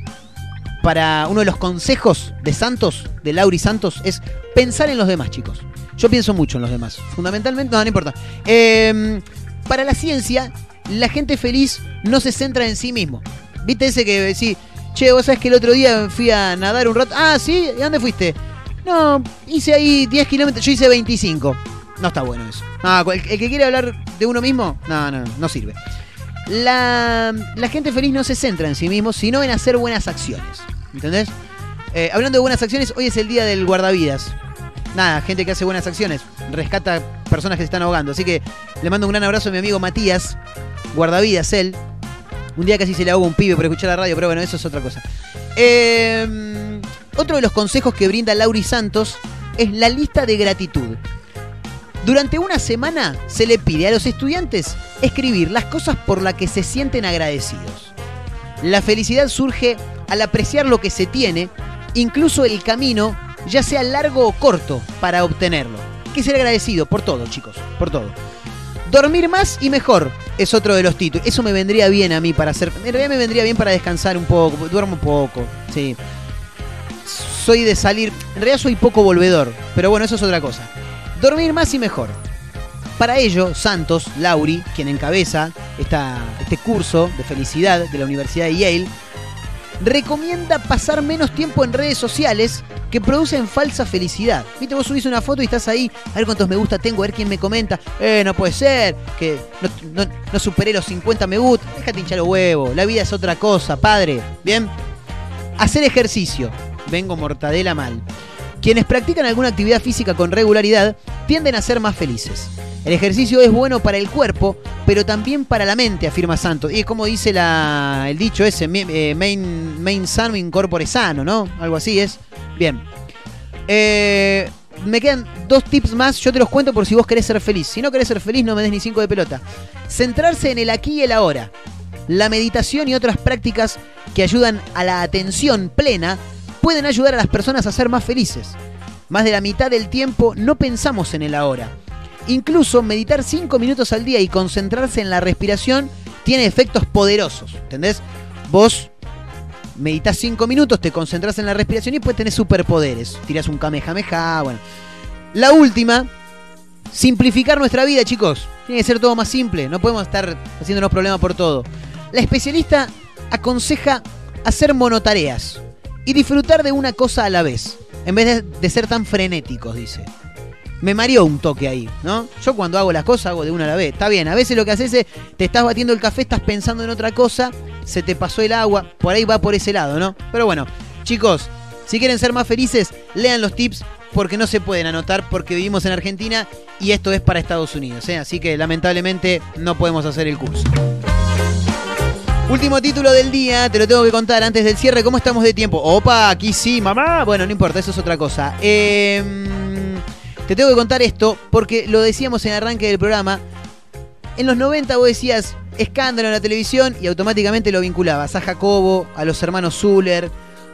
para uno de los consejos de Santos, de Lauri Santos, es pensar en los demás, chicos. Yo pienso mucho en los demás. Fundamentalmente, no, no importa. Eh, para la ciencia, la gente feliz no se centra en sí mismo. ¿Viste ese que decís, che, vos sabés que el otro día fui a nadar un rato? Ah, sí, ¿y dónde fuiste? No, hice ahí 10 kilómetros, yo hice 25. No está bueno eso. El, el que quiere hablar de uno mismo, no, no, no sirve. La, la gente feliz no se centra en sí mismo, sino en hacer buenas acciones. ¿Entendés? Eh, hablando de buenas acciones, hoy es el día del guardavidas. Nada, gente que hace buenas acciones, rescata personas que se están ahogando. Así que le mando un gran abrazo a mi amigo Matías, guardavidas él. Un día casi se le ahoga un pibe por escuchar la radio, pero bueno, eso es otra cosa. Eh, otro de los consejos que brinda Lauri Santos es la lista de gratitud. Durante una semana se le pide a los estudiantes escribir las cosas por las que se sienten agradecidos. La felicidad surge al apreciar lo que se tiene, incluso el camino, ya sea largo o corto, para obtenerlo. Que ser agradecido por todo, chicos, por todo. Dormir más y mejor es otro de los títulos. Eso me vendría bien a mí para hacer. En realidad me vendría bien para descansar un poco. Duermo poco, sí. Soy de salir. En realidad soy poco volvedor, pero bueno, eso es otra cosa. Dormir más y mejor. Para ello, Santos, Lauri, quien encabeza este curso de felicidad de la Universidad de Yale, recomienda pasar menos tiempo en redes sociales que producen falsa felicidad. Viste, vos subís una foto y estás ahí, a ver cuántos me gusta tengo, a ver quién me comenta. Eh, no puede ser, que no, no- superé los 50 me gusta. Déjate hinchar los huevos, la vida es otra cosa, padre. Bien. Hacer ejercicio. Vengo mortadela mal. Quienes practican alguna actividad física con regularidad tienden a ser más felices. El ejercicio es bueno para el cuerpo, pero también para la mente, afirma Santos. Y es como dice el dicho ese, eh, main, main sano, incorpore sano, ¿no? Algo así es. Bien. Eh, me quedan dos tips más, yo te los cuento por si vos querés ser feliz. Si no querés ser feliz, no me des ni cinco de pelota. Centrarse en el aquí y el ahora. La meditación y otras prácticas que ayudan a la atención plena pueden ayudar a las personas a ser más felices. Más de la mitad del tiempo no pensamos en el ahora. Incluso meditar 5 minutos al día y concentrarse en la respiración tiene efectos poderosos. ¿Entendés? Vos meditas 5 minutos, te concentras en la respiración y después tenés superpoderes. Tirás un kamehameha, bueno. La última, simplificar nuestra vida, chicos. Tiene que ser todo más simple, no podemos estar haciéndonos problemas por todo. La especialista aconseja hacer monotareas y disfrutar de una cosa a la vez, en vez de, de ser tan frenéticos, dice. Me mareó un toque ahí, ¿no? Yo cuando hago las cosas hago de una a la vez. Está bien, a veces lo que haces es, te estás batiendo el café, estás pensando en otra cosa, se te pasó el agua, por ahí va por ese lado, ¿no? Pero bueno, chicos, si quieren ser más felices, lean los tips porque no se pueden anotar porque vivimos en Argentina y esto es para Estados Unidos, ¿eh? Así que lamentablemente no podemos hacer el curso. Último título del día, te lo tengo que contar antes del cierre. ¿Cómo estamos de tiempo? Opa, aquí sí, mamá. Bueno, no importa, eso es otra cosa. Em, te tengo que contar esto porque lo decíamos en el arranque del programa. En los 90 vos decías escándalo en la televisión y automáticamente lo vinculabas a Jacobo, a los hermanos Zuller,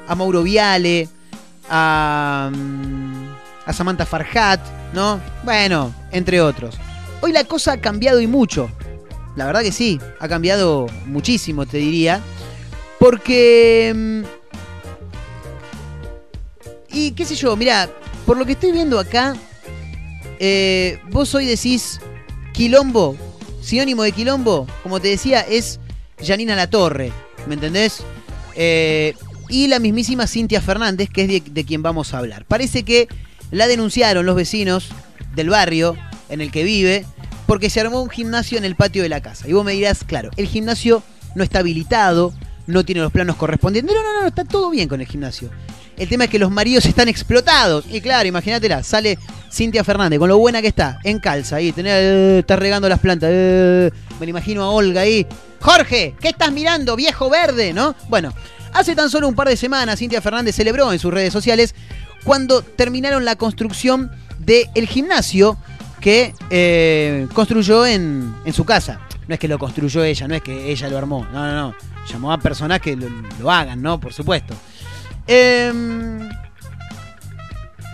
a Mauro Viale, a, mm, a Samantha Farhat, ¿no? Bueno, entre otros. Hoy la cosa ha cambiado y mucho. La verdad que sí, ha cambiado muchísimo, te diría. Porque... mm, Y qué sé yo, mira, por lo que estoy viendo acá, eh, vos hoy decís quilombo, sinónimo de quilombo, como te decía, es Janina Latorre, ¿me entendés? Eh, y la mismísima Cintia Fernández, que es de quien vamos a hablar. Parece que la denunciaron los vecinos del barrio en el que vive, porque se armó un gimnasio en el patio de la casa. Y vos me dirás, claro, el gimnasio no está habilitado, no tiene los planos correspondientes. No, no, no, está todo bien con el gimnasio. El tema es que los maridos están explotados. Y claro, imagínatela, sale Cintia Fernández con lo buena que está, en calza ahí, tener, eh, está regando las plantas. eh, me lo imagino a Olga ahí. Jorge, ¿qué estás mirando, viejo verde? ¿No? Bueno, hace tan solo un par de semanas Cintia Fernández celebró en sus redes sociales cuando terminaron la construcción del gimnasio que eh, construyó en, en su casa. No es que lo construyó ella, no es que ella lo armó. No, no, no. Llamó a personas que lo, lo hagan, ¿no? Por supuesto. Em,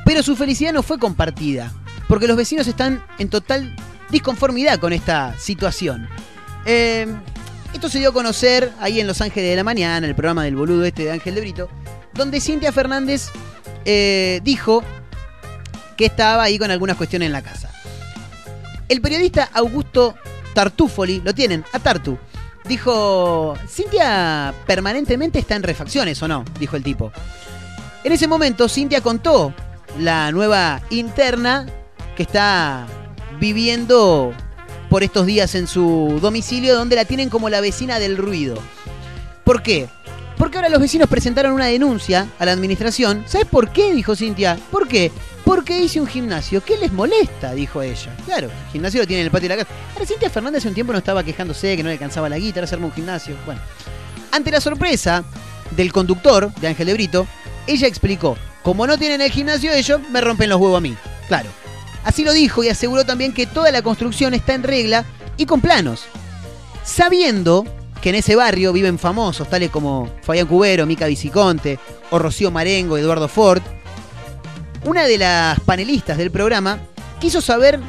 pero su felicidad no fue compartida, porque los vecinos están en total disconformidad con esta situación. Em, esto se dio a conocer ahí en Los Ángeles de la Mañana, el programa del boludo este de Ángel de Brito, donde Cintia Fernández eh, dijo que estaba ahí con algunas cuestiones en la casa. El periodista Augusto Tartufoli, lo tienen, a Tartu, dijo, Cintia permanentemente está en refacciones o no, dijo el tipo. En ese momento Cintia contó la nueva interna que está viviendo por estos días en su domicilio donde la tienen como la vecina del ruido. ¿Por qué? Porque ahora los vecinos presentaron una denuncia a la administración. ¿Sabes por qué? Dijo Cintia. ¿Por qué? Porque hice un gimnasio. ¿Qué les molesta? Dijo ella. Claro, el gimnasio lo tiene en el patio de la casa. Ahora Cintia Fernández hace un tiempo no estaba quejándose que no le alcanzaba la guitarra, se armó un gimnasio. Bueno. Ante la sorpresa del conductor de Ángel de Brito, ella explicó, como no tienen el gimnasio ellos, me rompen los huevos a mí. Claro. Así lo dijo y aseguró también que toda la construcción está en regla y con planos. Sabiendo que en ese barrio viven famosos tales como Fabián Cubero, Mica Viciconte o Rocío Marengo, Eduardo Ford, una de las panelistas del programa quiso saber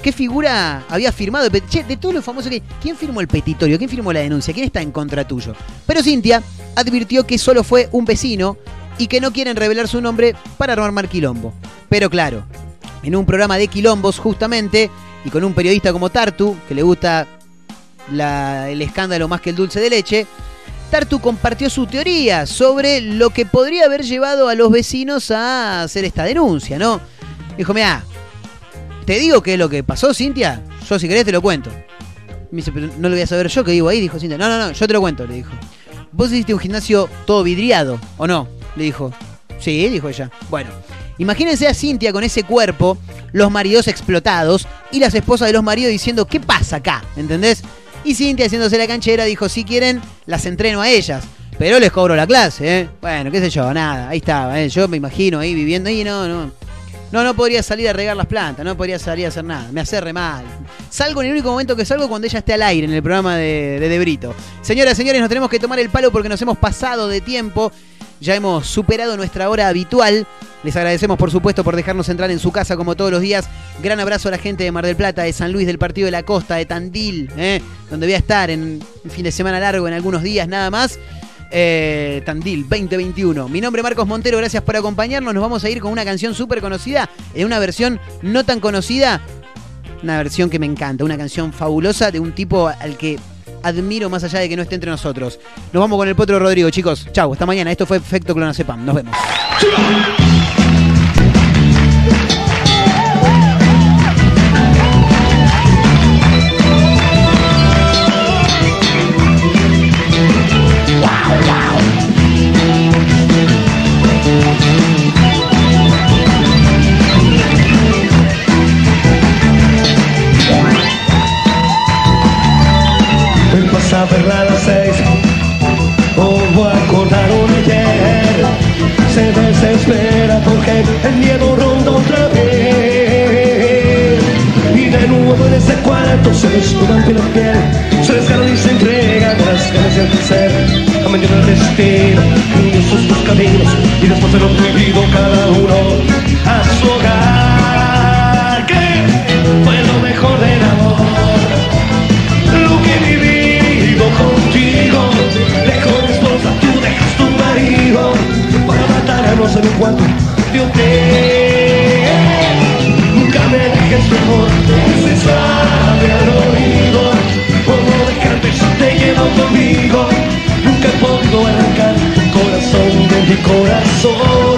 qué figura había firmado. Che, de todos los famosos que. ¿Quién firmó el petitorio? ¿Quién firmó la denuncia? ¿Quién está en contra tuyo? Pero Cintia advirtió que solo fue un vecino y que no quieren revelar su nombre para no armar quilombo. Pero claro, en un programa de quilombos justamente y con un periodista como Tartu, que le gusta el escándalo más que el dulce de leche, Tartu compartió su teoría sobre lo que podría haber llevado a los vecinos a hacer esta denuncia, ¿no? Dijo, mira, te digo qué es lo que pasó, Cintia. Yo si querés te lo cuento. Me dice, pero no lo voy a saber yo que vivo ahí, dijo Cintia. No, no, no, yo te lo cuento, le dijo. Vos hiciste un gimnasio todo vidriado, ¿o no? Le dijo. Sí, dijo ella. Bueno, imagínense a Cintia con ese cuerpo, los maridos explotados y las esposas de los maridos diciendo, ¿qué pasa acá? ¿Entendés? Y Cintia haciéndose la canchera dijo, si quieren, las entreno a ellas. Pero les cobro la clase, ¿eh? Bueno, qué sé yo, nada, ahí estaba, ¿eh? Yo me imagino ahí viviendo ahí, no, no. No, no podría salir a regar las plantas, no podría salir a hacer nada. Me hace re mal. Salgo en el único momento que salgo cuando ella esté al aire en el programa de, de, De Brito. Señoras, señores, nos tenemos que tomar el palo porque nos hemos pasado de tiempo. Ya hemos superado nuestra hora habitual. Les agradecemos, por supuesto, por dejarnos entrar en su casa como todos los días. Gran abrazo a la gente de Mar del Plata, de San Luis, del Partido de la Costa, de Tandil, ¿eh? donde voy a estar en un fin de semana largo, en algunos días nada más. Eh, Tandil 2021. Mi nombre es Marcos Montero, gracias por acompañarnos. Nos vamos a ir con una canción súper conocida, en una versión no tan conocida. Una versión que me encanta, una canción fabulosa de un tipo al que admiro más allá de que no esté entre nosotros. Nos vamos con el Potro Rodrigo, chicos. Chau, hasta mañana. Esto fue Efecto Clonazepam. Nos vemos. A verla a las seis. Como acordaron ayer Se desespera porque el miedo ronda otra vez. Y de nuevo en ese cuarto se desnudan piel a piel. Se desgarran y se entregan a las ganas de placer A del destino Unen sus caminos Y después de lo prohibido cada uno a su hogar matarnos en un cuarto de hotel Nunca me dejes mejor. Se sabe al oído. Como dejarte si te llevo conmigo. Nunca podido arrancar tu corazón de mi corazón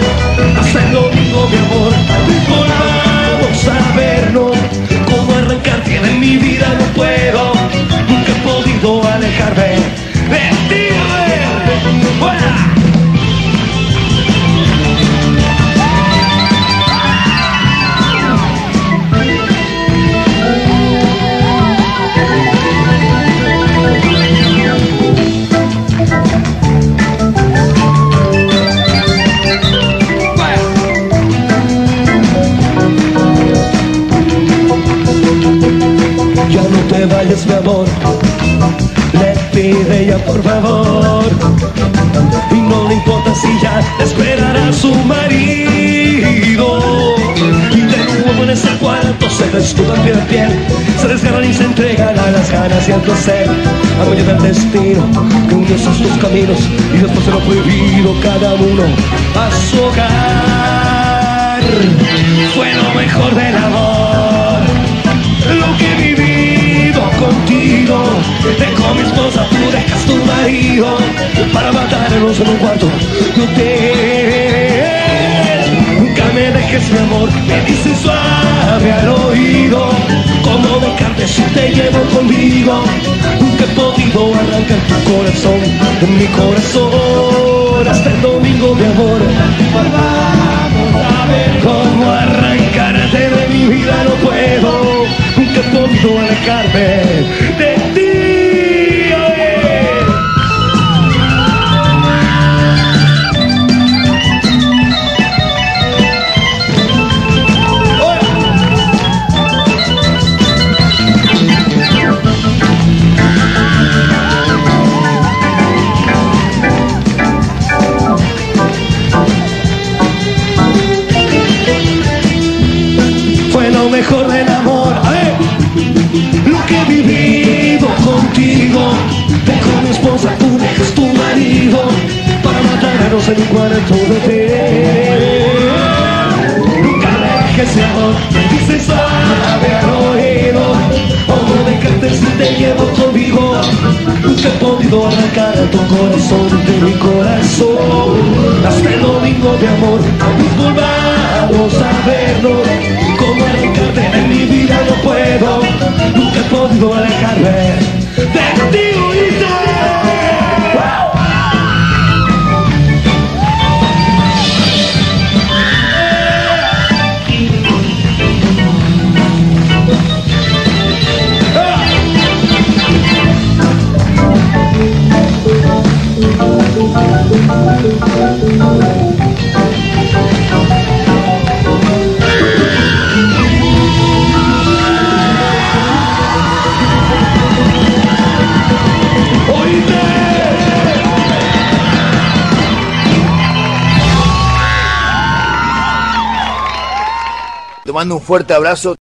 ganas y al placer Agoña del destino que esos dos caminos Y después de lo prohibido cada uno a su hogar. Fue lo mejor del amor lo que he vivido contigo. Dejo mi esposa, tú dejas tu marido Para matarnos en un cuarto de hotel. Nunca me dejes mi amor, me dices suave conmigo Nunca he podido arrancar tu corazón. De mi corazón Hasta el domingo mi amor. A ver cómo arrancarte de mi vida no puedo Nunca he podido alejarme corazón de mi corazón. Hasta el domingo de amor, volvamos a vernos. Como arrancarte de mi vida no puedo, nunca he podido alejarme un fuerte abrazo.